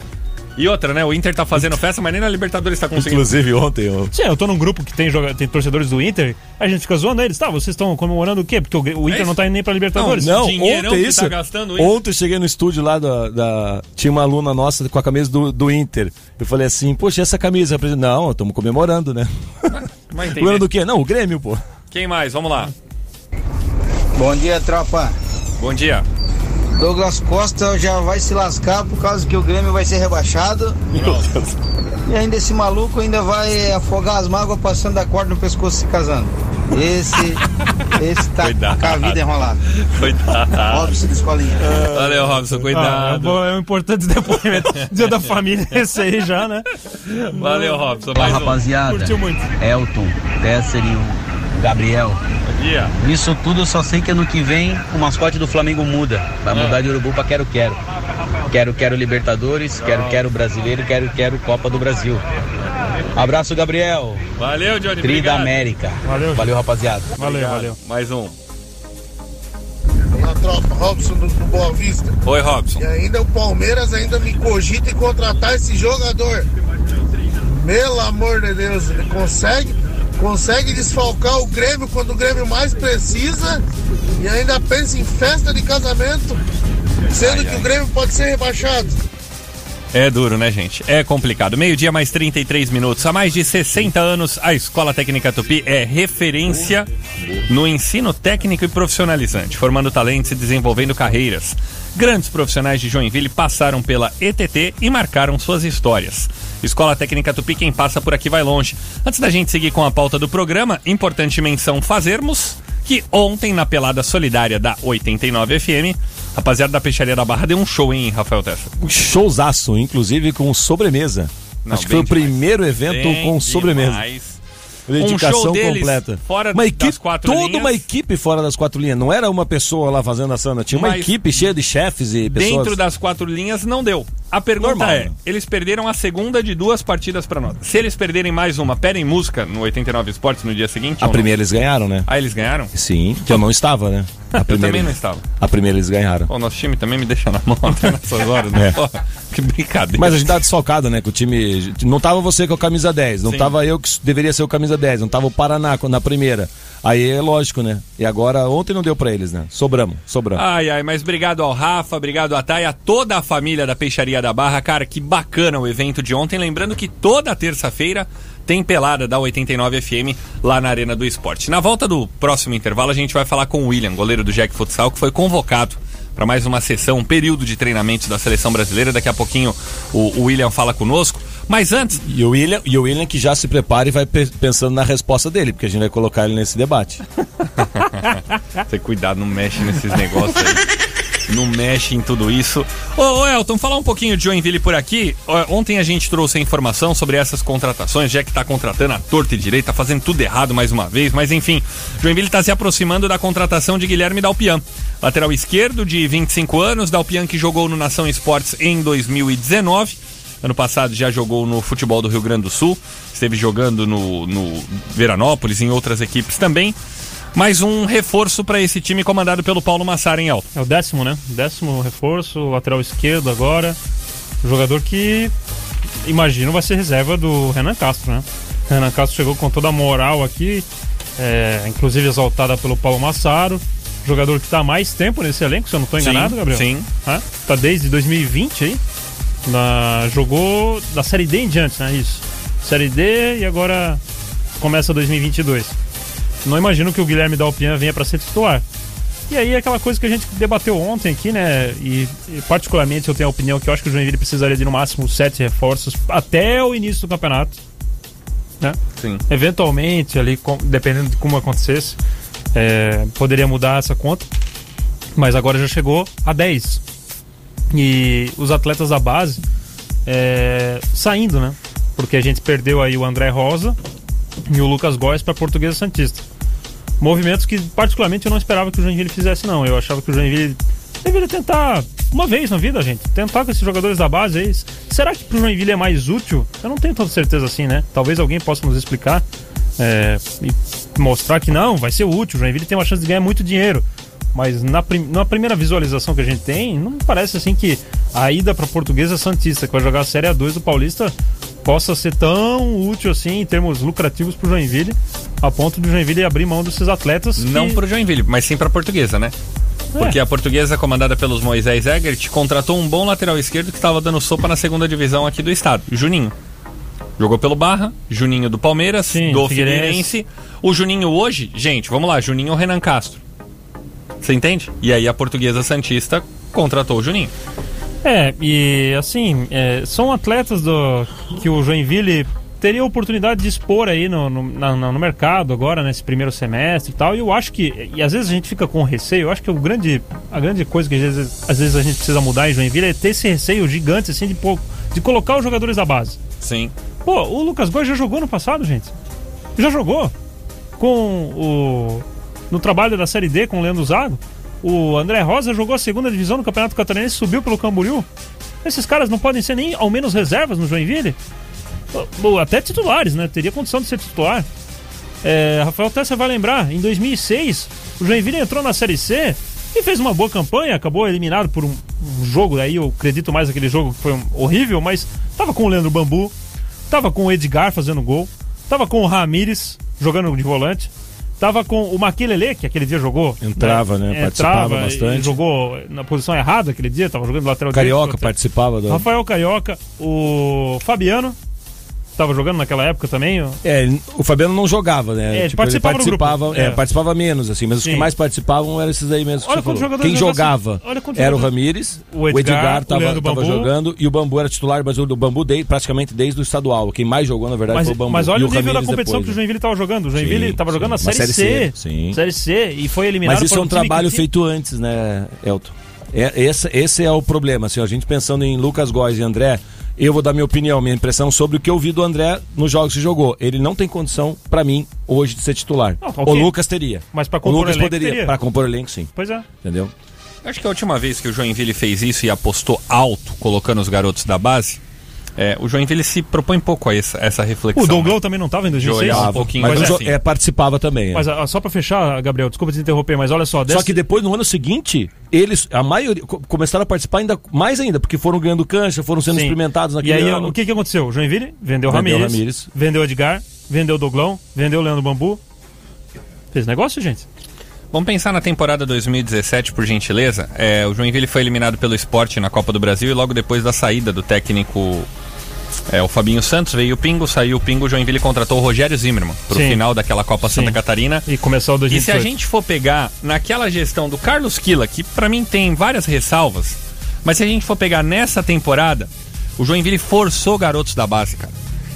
E outra, né? O Inter tá fazendo festa, mas nem na Libertadores tá conseguindo. Inclusive ontem, eu... Sim, eu tô num grupo que tem, joga... tem torcedores do Inter, a gente fica zoando eles. Tá, vocês estão comemorando o quê? Porque o, o Inter É não tá indo nem pra Libertadores. Não, dinheirão ontem que isso. tá gastando o Inter. ontem eu cheguei no estúdio lá da, da- Tinha uma aluna nossa com a camisa do, do Inter. Eu falei assim, poxa, e essa camisa? Eu falei, não, estamos comemorando, né? [laughs] Comemorando o quê? Não, o Grêmio, pô. Quem mais? Vamos lá. Bom dia, tropa. Bom dia. Douglas Costa já vai se lascar por causa que o Grêmio vai ser rebaixado. E ainda esse maluco ainda vai afogar as mágoas passando a corda no pescoço se casando. Esse, [laughs] esse tá Cuidado. com a vida enrolada. Cuidado. Robson da escolinha. Valeu, Robson, Ah, é, um cuidado. bom- é um importante depoimento. Dia da família, esse aí já, né? Valeu, Robson. Fala Mais rapaziada, Curtiu muito. Elton, Tesser e o Gabriel. Bom dia. Isso tudo eu só sei que ano que vem o mascote do Flamengo muda. Vai mudar de urubu pra quero quero. Quero quero Libertadores, quero quero Brasileiro, quero quero Copa do Brasil. Abraço Gabriel, Valeu, Johnny. Tri da. América. Valeu. Valeu rapaziada. Valeu, Obrigado. valeu. Mais um. Na tropa, Robson do, do Boa Vista. Oi, Robson. E ainda o Palmeiras ainda me cogita em contratar esse jogador. Pelo amor de Deus, ele consegue, consegue desfalcar o Grêmio quando o Grêmio mais precisa e ainda pensa em festa de casamento, sendo que o Grêmio pode ser rebaixado. É duro, né, gente? É complicado. Meio-dia mais 33 minutos. Há mais de 60 anos, a Escola Técnica Tupi é referência no ensino técnico e profissionalizante, formando talentos e desenvolvendo carreiras. Grandes profissionais de Joinville passaram pela ETT e marcaram suas histórias. Escola Técnica Tupi, quem passa por aqui vai longe. Antes da gente seguir com a pauta do programa, importante menção fazermos que ontem na pelada solidária da 89 FM, rapaziada da Peixaria da Barra deu um show, hein, Rafael Tessa? Um showzaço, inclusive com sobremesa. Não, Acho que foi bem o primeiro evento Bem com sobremesa. demais. Dedicação Um completa. fora uma das equipe, quatro toda linhas. uma equipe fora das quatro linhas. Não era uma pessoa lá fazendo a sana, tinha uma Mas equipe cheia de chefes e pessoas. Dentro das quatro linhas não deu. A pergunta Normal, é: né? eles perderam a segunda de duas partidas pra nós. Se eles perderem mais uma, pedem música no 89 Esportes no dia seguinte? A ou não? primeira eles ganharam, né? Ah, eles ganharam? Sim, que eu não estava, né? [laughs] A Eu primeira, também não estava. A primeira eles ganharam. Pô, nosso time também me deixa na mão [laughs] nessas horas, né? É. Pô, que brincadeira. Mas a gente tá desfalcado, né? Que o time. Não tava você com a camisa 10, não Sim. tava eu que deveria ser o camisa 10, não tava o Paraná na primeira. Aí é lógico, né? E agora, ontem não deu pra eles, né? Sobramos, sobramos. Ai, ai, mas obrigado ao Rafa, obrigado a Thay, a toda a família da Peixaria da Barra. Cara, que bacana o evento de ontem. Lembrando que toda terça-feira tem pelada da 89 FM lá na Arena do Esporte. Na volta do próximo intervalo, a gente vai falar com o William, goleiro do Jack Futsal, que foi convocado para mais uma sessão, um período de treinamentos da seleção brasileira. Daqui a pouquinho o, o William fala conosco. Mas antes, E o William, e o William que já se prepara e vai pe- pensando na resposta dele, porque a gente vai colocar ele nesse debate. [laughs] Tem cuidado, não mexe nesses negócios aí. Não mexe em tudo isso. Ô, ô, Elton, falar um pouquinho de Joinville por aqui. Ontem a gente trouxe a informação sobre essas contratações, já que tá contratando a torta e direita, tá fazendo tudo errado mais uma vez, mas enfim, Joinville tá se aproximando da contratação de Guilherme Dalpian. Lateral esquerdo de 25 anos, Dalpian que jogou no Nação Esportes em 2019. Ano passado já jogou no futebol do Rio Grande do Sul, esteve jogando no, no Veranópolis, em outras equipes também. Mais um reforço para esse time comandado pelo Paulo Massara em alto. É o décimo, né? Décimo reforço, lateral esquerdo agora. Jogador que, imagino, vai ser reserva do Renan Castro, né? Renan Castro chegou com toda a moral aqui, é, inclusive exaltada pelo Paulo Massaro. Jogador que está há mais tempo nesse elenco, se eu não estou Sim, enganado, Gabriel. sim. Hã? Tá desde 2020 aí. Na- jogou da Série D em diante, né? Isso. Série D e agora começa 2022. Não imagino que o Guilherme Dalpian venha para ser titular. E aí aquela coisa que a gente debateu ontem aqui, né? E, e particularmente eu tenho a opinião que eu acho que o Joinville precisaria de no máximo sete reforços até o início do campeonato. Né? Sim. Eventualmente, ali, com- dependendo de como acontecesse, é, poderia mudar essa conta. Mas agora já chegou a 10. E os atletas da base é, saindo, né? Porque a gente perdeu aí o André Rosa e o Lucas Góes para Portuguesa Santista. Movimentos que, particularmente, eu não esperava que o Joinville fizesse, não. Eu achava que o Joinville deveria tentar uma vez na vida, gente. Tentar com esses jogadores da base aí. Será que pro Joinville é mais útil? Eu não tenho tanta certeza assim, né? Talvez alguém possa nos explicar é, e mostrar que não, vai ser útil. O Joinville tem uma chance de ganhar muito dinheiro. Mas na, prim- na primeira visualização que a gente tem, não parece assim que a ida pra Portuguesa Santista, que vai jogar a Série A2 do Paulista, possa ser tão útil assim em termos lucrativos pro Joinville, a ponto do Joinville abrir mão desses atletas. Não que... pro Joinville, mas sim pra portuguesa, né? Porque a portuguesa, comandada pelos Moisés Egert, contratou um bom lateral esquerdo que estava dando sopa na segunda divisão aqui do estado, o Juninho. Jogou pelo Barra, Juninho do Palmeiras, Sim, do Figueirense. Figueirense. O Juninho hoje, gente, vamos lá, Juninho ou Renan Castro. Você entende? E aí a portuguesa Santista contratou o Juninho. É, e assim, é, são atletas do que o Joinville teria a oportunidade de expor aí no, no, na- no mercado agora, nesse primeiro semestre e tal. E eu acho que, e às vezes a gente fica com receio, eu acho que o grande, a grande coisa que às vezes, às vezes a gente precisa mudar em Joinville é ter esse receio gigante, assim, de, de colocar os jogadores da base. Sim. Pô, o Lucas Góes já jogou no passado, gente. Já jogou. Com o. No trabalho da Série D com o Leandro Zago. O André Rosa jogou a segunda divisão no Campeonato Catarinense subiu pelo Camboriú. Esses caras não podem ser nem ao menos reservas no Joinville? Ou até titulares, né? Teria condição de ser titular. É, Rafael Tessa vai lembrar, em 2006, o Joinville entrou na Série C e fez uma boa campanha, acabou eliminado por um, um jogo, daí eu acredito mais naquele jogo que foi um- horrível, mas tava com o Leandro Bambu, tava com o Edgar fazendo gol, tava com o Ramires jogando de volante, tava com o Maquilele, que aquele dia jogou. Entrava, né? Participava Entrava, bastante. Jogou na posição errada aquele dia, tava jogando lateral Carioca direito. participava do. Rafael Carioca, o Fabiano, tava jogando naquela época também. É, o Fabiano não jogava, né? É, ele participava participava, é, É. participava menos, assim, mas os Sim. que mais participavam eram esses aí mesmo. que Olha quantos jogadores Quem jogavam- jogava olha era o Ramires, o Edgar, o Edgar o tava, Leandro tava Bambu. jogando e o Bambu era titular, mas o do Bambu dei- praticamente desde o estadual. Quem mais jogou, na verdade, Mas, foi o Bambu. mas olha E o nível da competição depois, que o né? Joinville tava jogando. O Joinville Sim, tava jogando a sim. Uma Série, Série C. C. Série C e foi eliminado Mas isso é um trabalho feito antes, né, Elton? É, esse, esse é o problema. Assim, a gente pensando em Lucas Góes e André, eu vou dar minha opinião, minha impressão sobre o que eu vi do André nos jogos que jogou. Ele não tem condição, pra mim, hoje de ser titular. Não, tá O. Lucas teria. Mas pra o compor Lucas elenco, poderia. Pra compor elenco, sim. Pois é. Entendeu? Acho que a última vez que o Joinville fez isso e apostou alto, colocando os garotos da base, é, o Joinville se propõe pouco a essa, essa reflexão. O Douglas né? também não tava em De 2006? olhar um pouquinho Mas não jo- assim. é, participava também. é. Mas ah, só pra fechar, Gabriel, desculpa te interromper, mas olha só. Só dessa- que depois, no ano seguinte, eles, a maioria, co- começaram a participar ainda mais ainda, porque foram ganhando cancha, foram sendo Sim. experimentados E naquele aí, ano. o que, que aconteceu? O Joinville vendeu o Vendeu Ramires, Ramires. vendeu o Edgar, vendeu o Doglão, vendeu o Leandro Bambu. Fez negócio, gente? Vamos pensar na temporada 2017, por gentileza. É, o Joinville foi eliminado pelo esporte na Copa do Brasil e logo depois da saída do técnico é, o Fabinho Santos, veio o Pingo, saiu o Pingo, o Joinville contratou o Rogério Zimmermann pro Sim. final daquela Copa Santa Sim. Catarina. E começou o E se 2018. a gente for pegar naquela gestão do Carlos Quila, que pra mim tem várias ressalvas, mas se a gente for pegar nessa temporada, o Joinville forçou garotos da base, cara.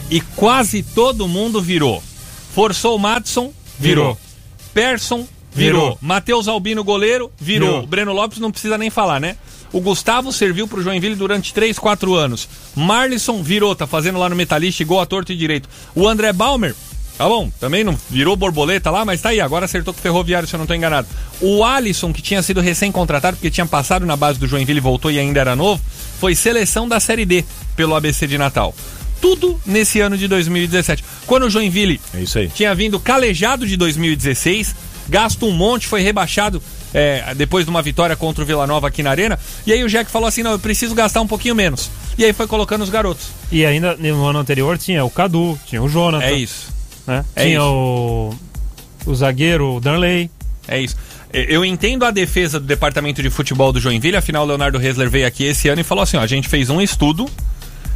E quase todo mundo virou. Forçou o Madison, virou. Virou. Persson, virou. Virou. Matheus Albino, goleiro, virou. Virou. O Breno Lopes não precisa nem falar, né? O Gustavo serviu pro Joinville durante 3, 4 anos. Marlisson virou, tá fazendo lá no Metalista, igual a torto e direito. O André Balmer, tá bom, também não virou borboleta lá, mas tá aí, agora acertou com o Ferroviário, se eu não tô enganado. O Alisson, que tinha sido recém-contratado, porque tinha passado na base do Joinville, voltou e ainda era novo, foi seleção da Série D pelo ABC de Natal. Tudo nesse ano de 2017. Quando o Joinville É tinha vindo calejado de 2016, gasto um monte, foi rebaixado é, depois de uma vitória contra o Vila Nova aqui na Arena. E aí o Jack falou assim: não, eu preciso gastar um pouquinho menos. E aí foi colocando os garotos. E ainda no ano anterior tinha o Cadu, tinha o Jonathan. É isso. Né? É tinha isso. o, o zagueiro, o Darley. É isso. Eu entendo a defesa do departamento de futebol do Joinville, afinal o Leonardo Resler veio aqui esse ano e falou assim: ó, a gente fez um estudo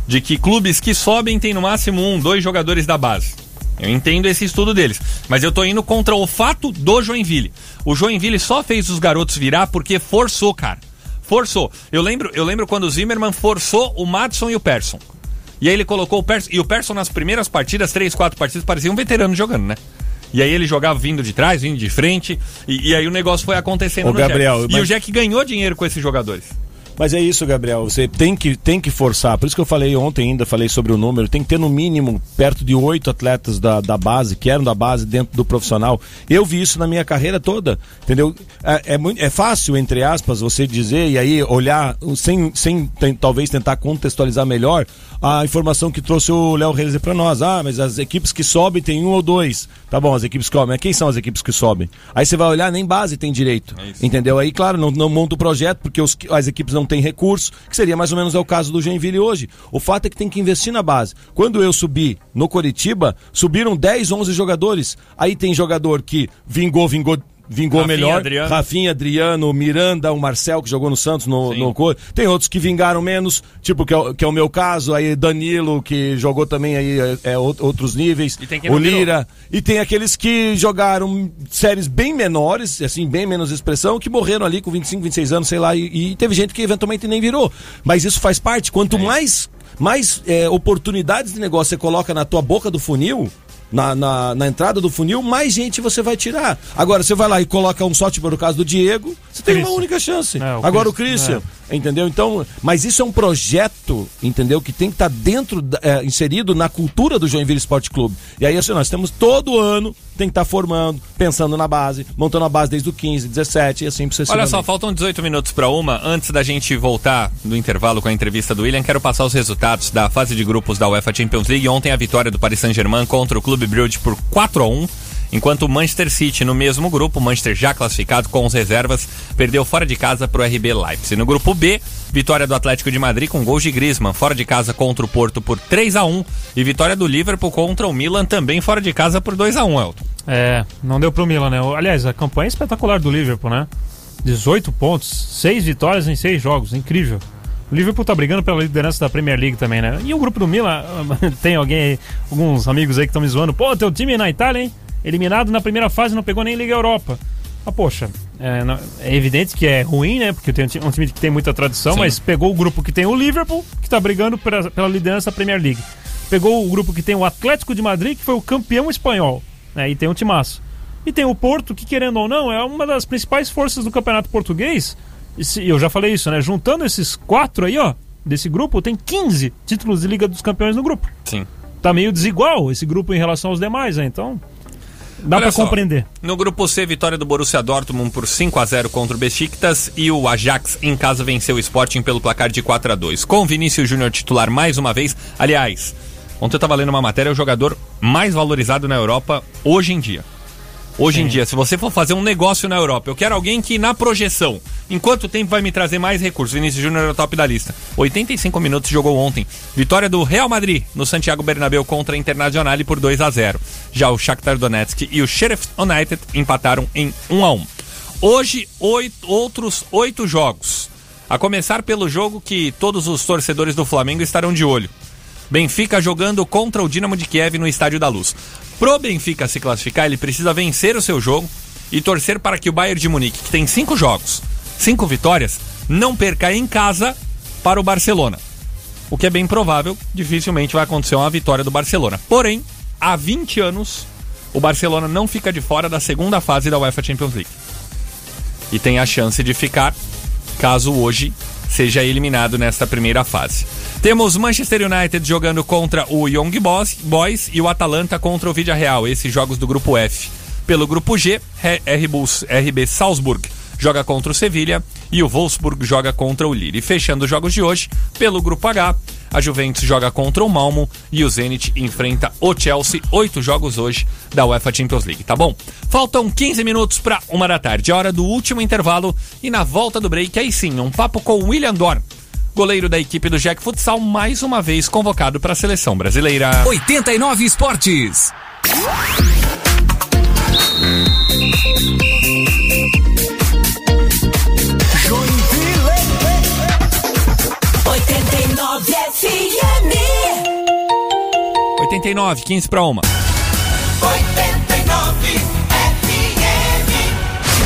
de que clubes que sobem têm no máximo um, dois jogadores da base. Eu entendo esse estudo deles, mas eu tô indo contra o fato do Joinville. O Joinville só fez os garotos virar porque forçou, cara. Forçou. Eu lembro, eu lembro quando o Zimmermann forçou o Madison e o Persson. E aí ele colocou o Persson. E o Persson nas primeiras partidas, três, quatro partidas, parecia um veterano jogando, né? E aí ele jogava vindo de trás, vindo de frente. E, e aí o negócio foi acontecendo Ô, Gabriel, Jack. E mas- o Jack ganhou dinheiro com esses jogadores. Mas é isso, Gabriel. Você tem que, tem que forçar. Por isso que eu falei ontem ainda, falei sobre o número. Tem que ter no mínimo perto de oito atletas da, da base, que eram da base dentro do profissional. Eu vi isso na minha carreira toda. Entendeu? É, é, muito, é fácil, entre aspas, você dizer e aí olhar sem, sem tem- talvez tentar contextualizar melhor a informação que trouxe o Léo Reis para nós. Ah, mas as equipes que sobem tem um ou dois. Tá bom, as equipes que sobem. Mas quem são as equipes que sobem? Aí você vai olhar, nem base tem direito. entendeu? Aí, claro, não, não monta o projeto porque os, as equipes não tem recurso, que seria mais ou menos é o caso do Joinville hoje. O fato é que tem que investir na base. Quando eu subi no Coritiba, subiram 10, 11 jogadores. Aí tem jogador que vingou, vingou vingou Rafinha, melhor. Adriano. Rafinha, Adriano, Miranda, o Marcel, que jogou no Santos, no, no Cor. Tem outros que vingaram menos, tipo, que é, o- que é o meu caso, aí Danilo, que jogou também aí é, é, out- outros níveis. O. Lira. E tem aqueles que jogaram séries bem menores, assim, bem menos expressão, que morreram ali com 25, 26 anos, sei lá, e, e teve gente que eventualmente nem virou. Mas isso faz parte. Quanto mais, mais é, oportunidades de negócio você coloca na tua boca do funil, na, na, na entrada do funil, mais gente você vai tirar. Agora, você vai lá e coloca um só, tipo no caso do Diego, você tem uma Christian. única chance. É, o Agora o Christian, Christian, entendeu? Então, mas isso é um projeto, entendeu? Que tem que estar dentro, da- é, inserido na cultura do Joinville Esporte Clube. E aí, assim, nós temos todo ano, tem que estar formando, pensando na base, montando a base desde o 15, 17 e assim Olha sucessivamente. só, faltam 18 minutos para uma. Antes da gente voltar do intervalo com a entrevista do William, quero passar os resultados da fase de grupos da UEFA Champions League. Ontem a vitória do Paris Saint-Germain contra o Clube Brugge por 4 a 1 Enquanto o Manchester City, no mesmo grupo, Manchester já classificado com as reservas, perdeu fora de casa para o RB Leipzig. No grupo B, vitória do Atlético de Madrid com gols de Griezmann, fora de casa contra o Porto por 3 a 1 E vitória do Liverpool contra o Milan, também fora de casa por 2 a 1 Elton. É, não deu pro Milan, né? Aliás, a campanha é espetacular do Liverpool, né? 18 pontos, 6 vitórias em 6 jogos, incrível. O Liverpool tá brigando pela liderança da Premier League também, né? E o grupo do Milan, [laughs] tem alguém aí, alguns amigos aí que estão me zoando. Pô, teu time na Itália, hein? Eliminado na primeira fase, não pegou nem Liga Europa. Ah, poxa, é, não- é evidente que é ruim, né? Porque tem um um time que tem muita tradição, Sim. mas pegou o grupo que tem o Liverpool, que tá brigando pela, pela liderança da Premier League. Pegou o grupo que tem o Atlético de Madrid, que foi o campeão espanhol, né? E tem um timaço. E tem o Porto, que querendo ou não, é uma das principais forças do campeonato português. E se- eu já falei isso, né? Juntando esses quatro aí, ó, desse grupo, tem 15 títulos de Liga dos Campeões no grupo. Sim. Tá meio desigual esse grupo em relação aos demais, né? Então, dá só, compreender. No grupo C, vitória do Borussia Dortmund por 5 a 0 contra o Besiktas e o Ajax em casa venceu o Sporting pelo placar de 4 a 2. Com Vinícius Júnior titular mais uma vez. Aliás, ontem eu tava lendo uma matéria, é o jogador mais valorizado na Europa hoje em dia. Hoje em dia, se você for fazer um negócio na Europa, eu quero alguém que na projeção, em quanto tempo vai me trazer mais recursos? Vinícius Júnior é o top da lista. 85 minutos jogou ontem. Vitória do Real Madrid no Santiago Bernabéu contra a Internacional por 2 a 0. Já o Shakhtar Donetsk e o Sheriff United empataram em 1 a 1. Hoje, oito, outros oito jogos. A começar pelo jogo que todos os torcedores do Flamengo estarão de olho. Benfica jogando contra o Dinamo de Kiev no Estádio da Luz. Pro Benfica se classificar, ele precisa vencer o seu jogo e torcer para que o Bayern de Munique, que tem cinco jogos, cinco vitórias, não perca em casa para o Barcelona. O que é bem provável, dificilmente vai acontecer uma vitória do Barcelona. Porém, há 20 anos, o Barcelona não fica de fora da segunda fase da UEFA Champions League. E tem a chance de ficar caso hoje seja eliminado nesta primeira fase. Temos Manchester United jogando contra o Young Boys, e o Atalanta contra o Villarreal, esses jogos do grupo F. Pelo grupo G, RB Salzburg joga contra o Sevilha e o Wolfsburg joga contra o Lille. E fechando os jogos de hoje, pelo grupo H, a Juventus joga contra o Malmo e o Zenit enfrenta o Chelsea. Oito jogos hoje da UEFA Champions League, tá bom? Faltam 15 minutos para uma da tarde, hora do último intervalo e na volta do break, aí sim, um papo com o William Dorn. Goleiro da equipe do Jack Futsal, mais uma vez convocado para a seleção brasileira. 89 Esportes. 89 FM. 89, 15 para uma. 89 FM.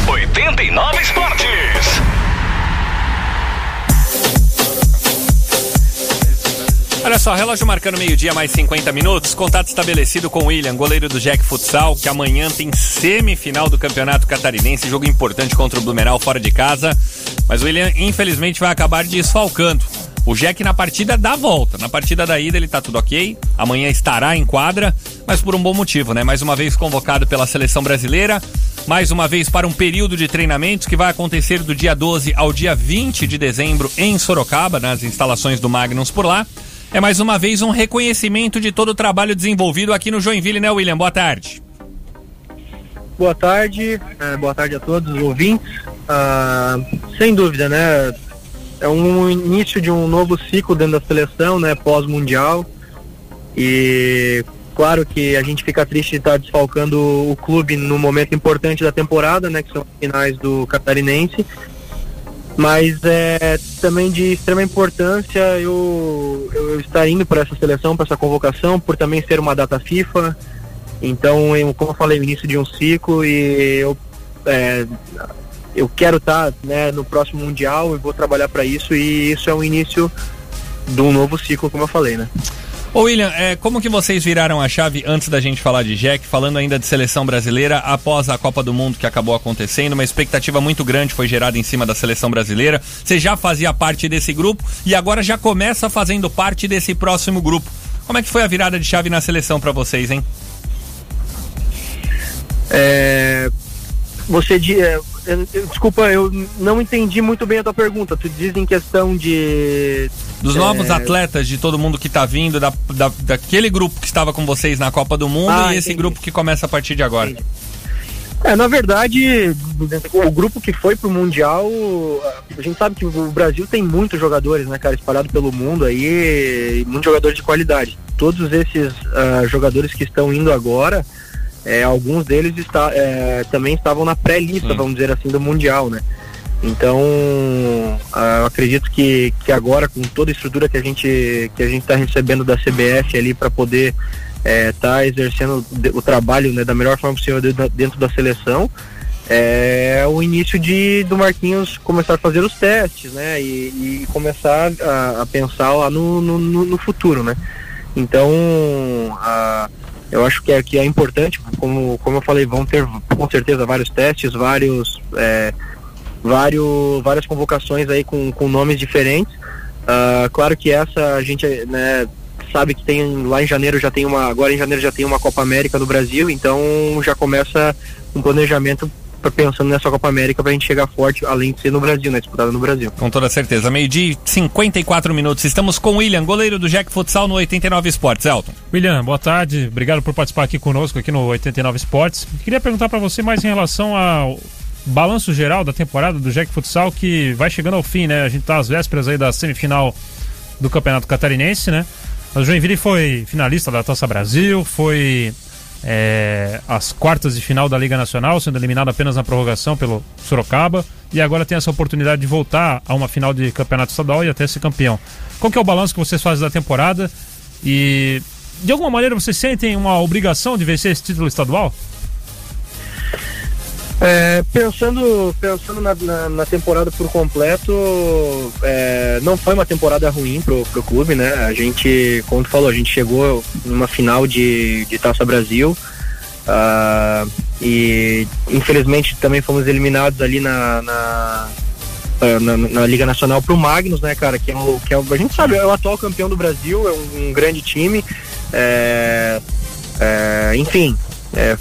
89 Esportes. Olha só, relógio marcando meio-dia, mais 50 minutos. Contato estabelecido com o William, goleiro do Jack Futsal, que amanhã tem semifinal do Campeonato Catarinense, jogo importante contra o Blumenau fora de casa. Mas o William, infelizmente, vai acabar desfalcando. O Jack na partida da volta. Na partida da ida ele tá tudo ok. Amanhã estará em quadra, mas por um bom motivo, né? Mais uma vez convocado pela seleção brasileira. Mais uma vez para um período de treinamentos que vai acontecer do dia 12 ao dia 20 de dezembro em Sorocaba, nas instalações do Magnus por lá. É mais uma vez um reconhecimento de todo o trabalho desenvolvido aqui no Joinville, né, William? Boa tarde. Boa tarde, eh, boa tarde a todos os ouvintes. Ah, sem dúvida, né? é um início de um novo ciclo dentro da seleção, né, pós-mundial. E claro que a gente fica triste de estar desfalcando o clube no momento importante da temporada, né, que são os finais do Catarinense. Mas é também de extrema importância eu, eu, estar indo para essa seleção, para essa convocação, por também ser uma data FIFA. Então, eu, como eu falei, o início de um ciclo e eu, é, eu quero estar né, no próximo Mundial e vou trabalhar para isso e isso é o início de um novo ciclo, como eu falei, né? Ô William, é, como que vocês viraram a chave antes da gente falar de Jack, falando ainda de seleção brasileira, após a Copa do Mundo que acabou acontecendo, uma expectativa muito grande foi gerada em cima da seleção brasileira. Você já fazia parte desse grupo e agora já começa fazendo parte desse próximo grupo. Como é que foi a virada de chave na seleção para vocês, hein? É, você é, desculpa, eu não entendi muito bem a tua pergunta. Tu diz em questão de Dos é, novos atletas, de todo mundo que tá vindo, da, da- daquele grupo que estava com vocês na Copa do Mundo Ah, e esse entendi. grupo que começa a partir de agora. É, na verdade, o grupo que foi pro Mundial, a gente sabe que o Brasil tem muitos jogadores, né, cara, espalhado pelo mundo aí, e muitos jogadores de qualidade. Todos esses ah, jogadores que estão indo agora, é, alguns deles está, é, também estavam na pré-lista, vamos dizer assim, do Mundial, né? Então, ah, eu acredito que, que agora, com toda a estrutura que a gente que a gente está recebendo da CBF ali para poder estar exercendo de- o trabalho né, da melhor forma possível dentro da, seleção, é o início de do Marquinhos começar a fazer os testes, né? E, e começar a, a pensar lá no, no, no- futuro, né? Então, a- eu acho que é, que é importante, como, como eu falei, vão ter com certeza vários testes, vários, é, vários várias convocações aí com, com nomes diferentes. Ah, claro que essa a gente né, sabe que tem lá em janeiro já tem uma agora em janeiro já tem uma Copa América no Brasil, então já começa um planejamento pensando nessa Copa América pra gente chegar forte, além de ser no Brasil, né, disputada no Brasil. Com toda certeza. Meio-dia e 54 minutos. Estamos com o William, goleiro do Jack Futsal no 89 Esportes. Elton. William, boa tarde. Obrigado por participar aqui conosco aqui no 89 Esportes. Queria perguntar para você mais em relação ao balanço geral da temporada do Jack Futsal que vai chegando ao fim, né? A gente tá às vésperas aí da semifinal do Campeonato Catarinense, né? O Joinville foi finalista da Taça Brasil, foi é, às quartas de final da Liga Nacional, sendo eliminado apenas na prorrogação pelo Sorocaba, e agora tem essa oportunidade de voltar a uma final de campeonato estadual e até ser campeão. Qual que é o balanço que vocês fazem da temporada? E de alguma maneira vocês sentem uma obrigação de vencer esse título estadual? É, pensando pensando na, na, na temporada por completo, é, não foi uma temporada ruim pro, pro clube, né? A gente, como tu falou, a gente chegou numa final de, de Taça Brasil ah, e infelizmente também fomos eliminados ali na, na, na, na Liga Nacional pro Magnus, né, cara? Que é o, que é o, a gente sabe, é o atual campeão do Brasil, é um, um grande time. É, é, enfim, é,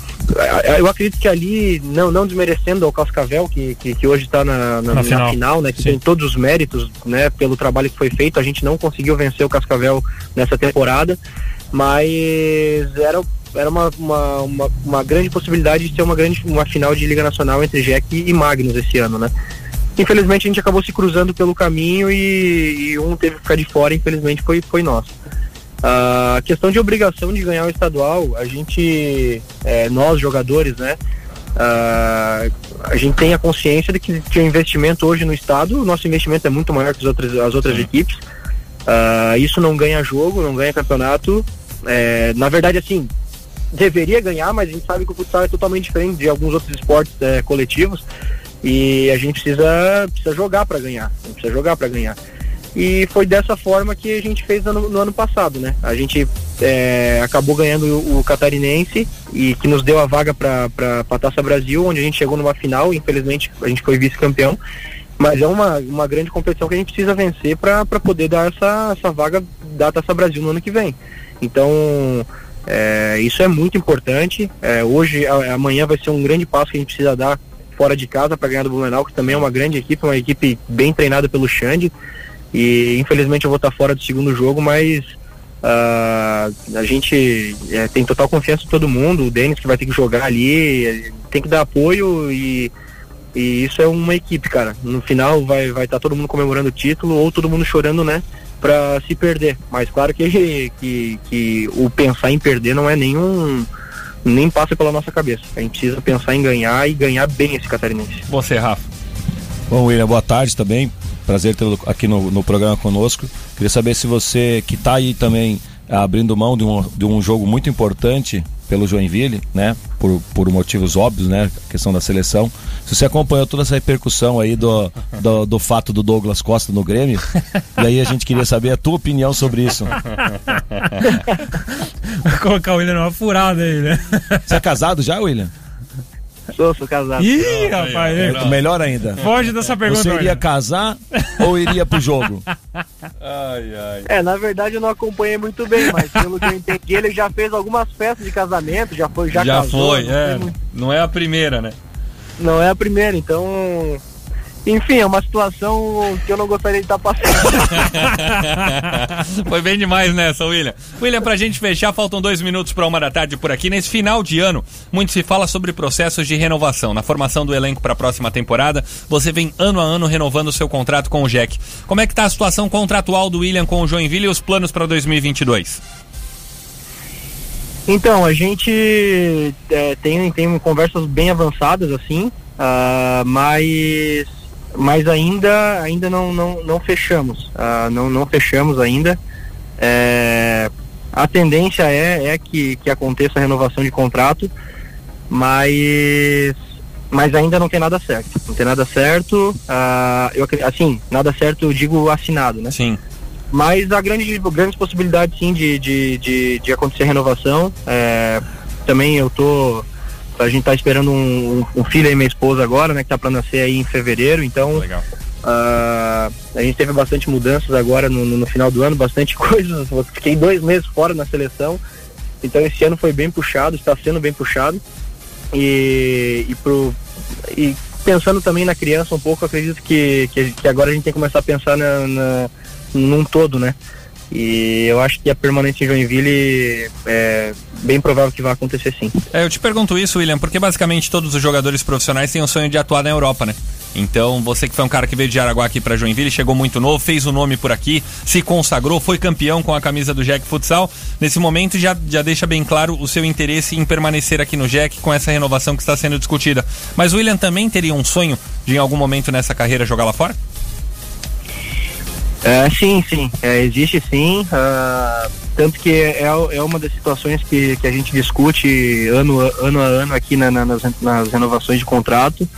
eu acredito que ali, não, não desmerecendo ao Cascavel, que, que, que hoje está na, na, Na na final. final. né? Que tem todos os méritos, né? Pelo trabalho que foi feito. A gente não conseguiu vencer o Cascavel nessa temporada, mas era, era uma, uma, uma, uma grande possibilidade de ter uma grande uma final de Liga Nacional entre Jack e Magnus esse ano, né? Infelizmente a gente acabou se cruzando pelo caminho e, e um teve que ficar de fora, infelizmente foi, foi nós. A questão de obrigação de ganhar o estadual, a gente, é, nós jogadores, né, ah, a gente tem a consciência de que, que o investimento hoje no estado, o nosso investimento é muito maior que as outras, as outras equipes. Ah, isso não ganha jogo, não ganha campeonato. É, na verdade, assim, deveria ganhar, mas a gente sabe que o futsal é totalmente diferente de alguns outros esportes é, coletivos e a gente precisa, precisa jogar para ganhar, a gente precisa jogar para ganhar. E foi dessa forma que a gente fez no, no ano passado, né? A gente é, acabou ganhando o, catarinense e que nos deu a vaga para a Taça Brasil, onde a gente chegou numa final. Infelizmente, a gente foi vice-campeão. Mas é uma, uma grande competição que a gente precisa vencer para poder dar essa, essa vaga da Taça Brasil no ano que vem. Então, é, isso é muito importante. É, hoje, a- amanhã vai ser um grande passo que a gente precisa dar fora de casa para ganhar do Blumenau, que também é uma grande equipe, uma equipe bem treinada pelo Xande. E infelizmente eu vou estar fora do segundo jogo, mas ah, a gente é, tem total confiança em todo mundo. O Denis que vai ter que jogar ali, eh, tem que dar apoio e, E isso é uma equipe, cara. No final vai vai estar todo mundo comemorando o título ou todo mundo chorando, né? Pra se perder. Mas claro que, [laughs] que, que o pensar em perder não é nenhum. Nem passa pela nossa cabeça. A gente precisa pensar em ganhar e ganhar bem esse catarinense. Você, Rafa. Bom, William, boa tarde também. Prazer tê-lo aqui no, no programa conosco. Queria saber se você, que está aí também abrindo mão de um, de um jogo muito importante pelo Joinville, né? Por, por motivos óbvios, né? A questão da seleção. Se você acompanhou toda essa repercussão aí do, do, do fato do Douglas Costa no Grêmio, e aí a gente queria saber a tua opinião sobre isso. Vai colocar o William numa furada aí, né? Você é casado já, William? Sou, sou casado. Ih, rapaz. É, melhor ainda. Foge dessa pergunta. Você iria casar ou iria pro jogo? Ai, ai. É, na verdade eu não acompanhei muito bem, mas pelo que eu entendi, ele já fez algumas festas de casamento, já foi, já, Já, casou, foi, não é. Não é a primeira, né? Não é a primeira, então. Enfim, é uma situação que eu não gostaria de estar passando. [laughs] Foi bem demais nessa, William. William, pra gente fechar, faltam dois minutos para uma da tarde por aqui. Nesse final de ano, muito se fala sobre processos de renovação. Na formação do elenco para a próxima temporada, você vem ano a ano renovando o seu contrato com o Jack. Como é que tá a situação contratual do William com o Joinville e os planos para 2022? Então, a gente é, tem, tem conversas bem avançadas, assim, ah, mas, mas ainda, ainda não, não, não fechamos. ah, não, não fechamos ainda. É, a tendência é, é que, que aconteça a renovação de contrato, mas, mas ainda não tem nada certo. Não tem nada certo. ah, eu, assim, nada certo eu digo assinado, né? Sim. Mas há grande, grandes possibilidades sim de, de, de, de acontecer renovação. É, também eu tô. A gente tá esperando um, um- filho aí, minha esposa agora, né? Que tá pra nascer aí em fevereiro, então. Legal. ah, a gente teve bastante mudanças agora no, no- no final do ano, bastante [laughs] coisas. Fiquei dois meses fora na seleção. Então esse ano foi bem puxado, está sendo bem puxado. E, e, pro, e pensando também na criança um pouco, acredito que, que, que agora a gente tem que começar a pensar na, na- num todo, né? E eu acho que a permanência em Joinville é bem provável que vai acontecer sim. É, eu te pergunto isso, William, porque basicamente todos os jogadores profissionais têm o sonho de atuar na Europa, né? Então, você que foi um cara que veio de Araguá aqui pra Joinville, chegou muito novo, fez o nome por aqui, se consagrou, foi campeão com a camisa do Jack Futsal. Nesse momento já, já deixa bem claro o seu interesse em permanecer aqui no Jack com essa renovação que está sendo discutida. Mas o William também teria um sonho de em algum momento nessa carreira jogar lá fora? É, sim, sim, é, existe sim. ah, tanto que é, é uma das situações que, que a gente discute ano, a- ano a ano aqui na- na- nas, nas renovações de contrato,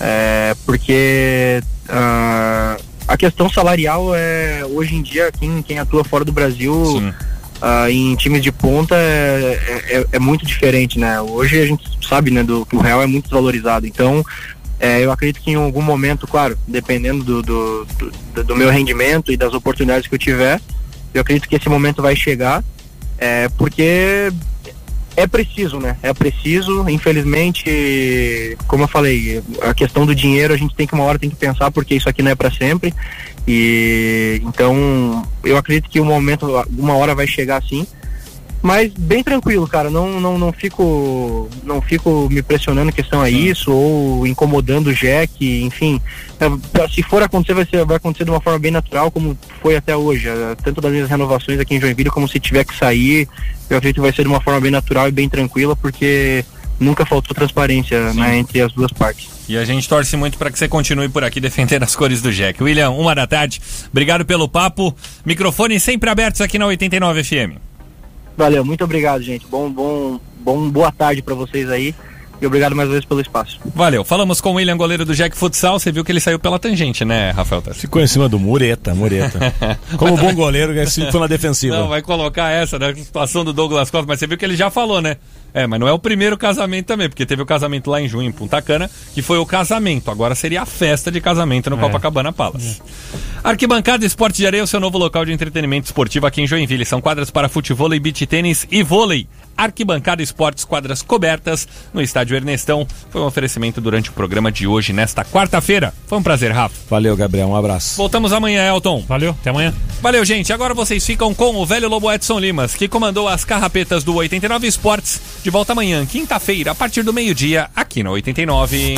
é, porque ah, a questão salarial é hoje em dia quem, quem atua fora do Brasil ah, em times de ponta é, é, é muito diferente, né? Hoje a gente sabe né, do, que o real é muito valorizado, então é, eu acredito que em algum momento, claro, dependendo do, do, do, do meu rendimento e das oportunidades que eu tiver, eu acredito que esse momento vai chegar, é, porque é preciso, né? É preciso, infelizmente, como eu falei, a questão do dinheiro a gente tem que uma hora tem que pensar porque isso aqui não é para sempre. E então eu acredito que um momento, uma hora vai chegar sim. Mas bem tranquilo, cara, não, não, não fico não fico me pressionando em questão a isso ou incomodando o Jack, enfim. É, Se for acontecer, vai, ser, vai acontecer de uma forma bem natural, como foi até hoje. é, Tanto das minhas renovações aqui em Joinville, como se tiver que sair, eu acredito que vai ser de uma forma bem natural e bem tranquila, porque nunca faltou transparência né, entre as duas partes. E a gente torce muito para que você continue por aqui defendendo as cores do Jack. William, uma da tarde, obrigado pelo papo. Microfones sempre abertos aqui na 89 FM. Valeu, muito obrigado, gente. Bom, bom, bom, boa tarde para vocês aí. E obrigado mais uma vez pelo espaço. Valeu. Falamos com o William, goleiro do Jack Futsal. Você viu que ele saiu pela tangente, né, Rafael? Ficou em cima do Mureta, Mureta. [laughs] Como bom goleiro, ele ficou na defensiva. Não, vai colocar essa, né? Situação do Douglas Costa, mas você viu que ele já falou, né? É, mas não é o primeiro casamento também, porque teve o casamento lá em junho, em Punta Cana, que foi o casamento. Agora seria a festa de casamento no É. Copacabana Palace. Arquibancada Esporte de Areia é o seu novo local de entretenimento esportivo aqui em Joinville. São quadras para futebol, beach tênis e vôlei. Arquibancada Esportes, quadras cobertas no estádio Ernestão. Foi um oferecimento durante o programa de hoje, nesta quarta-feira. Foi um prazer, Rafa. Valeu, Gabriel. Um abraço. Voltamos amanhã, Elton. Valeu, até amanhã. Valeu, gente. Agora vocês ficam com o velho Lobo Edson Limas, que comandou as carrapetas do 89 Esportes. De volta amanhã, quinta-feira, a partir do meio-dia, aqui no 89.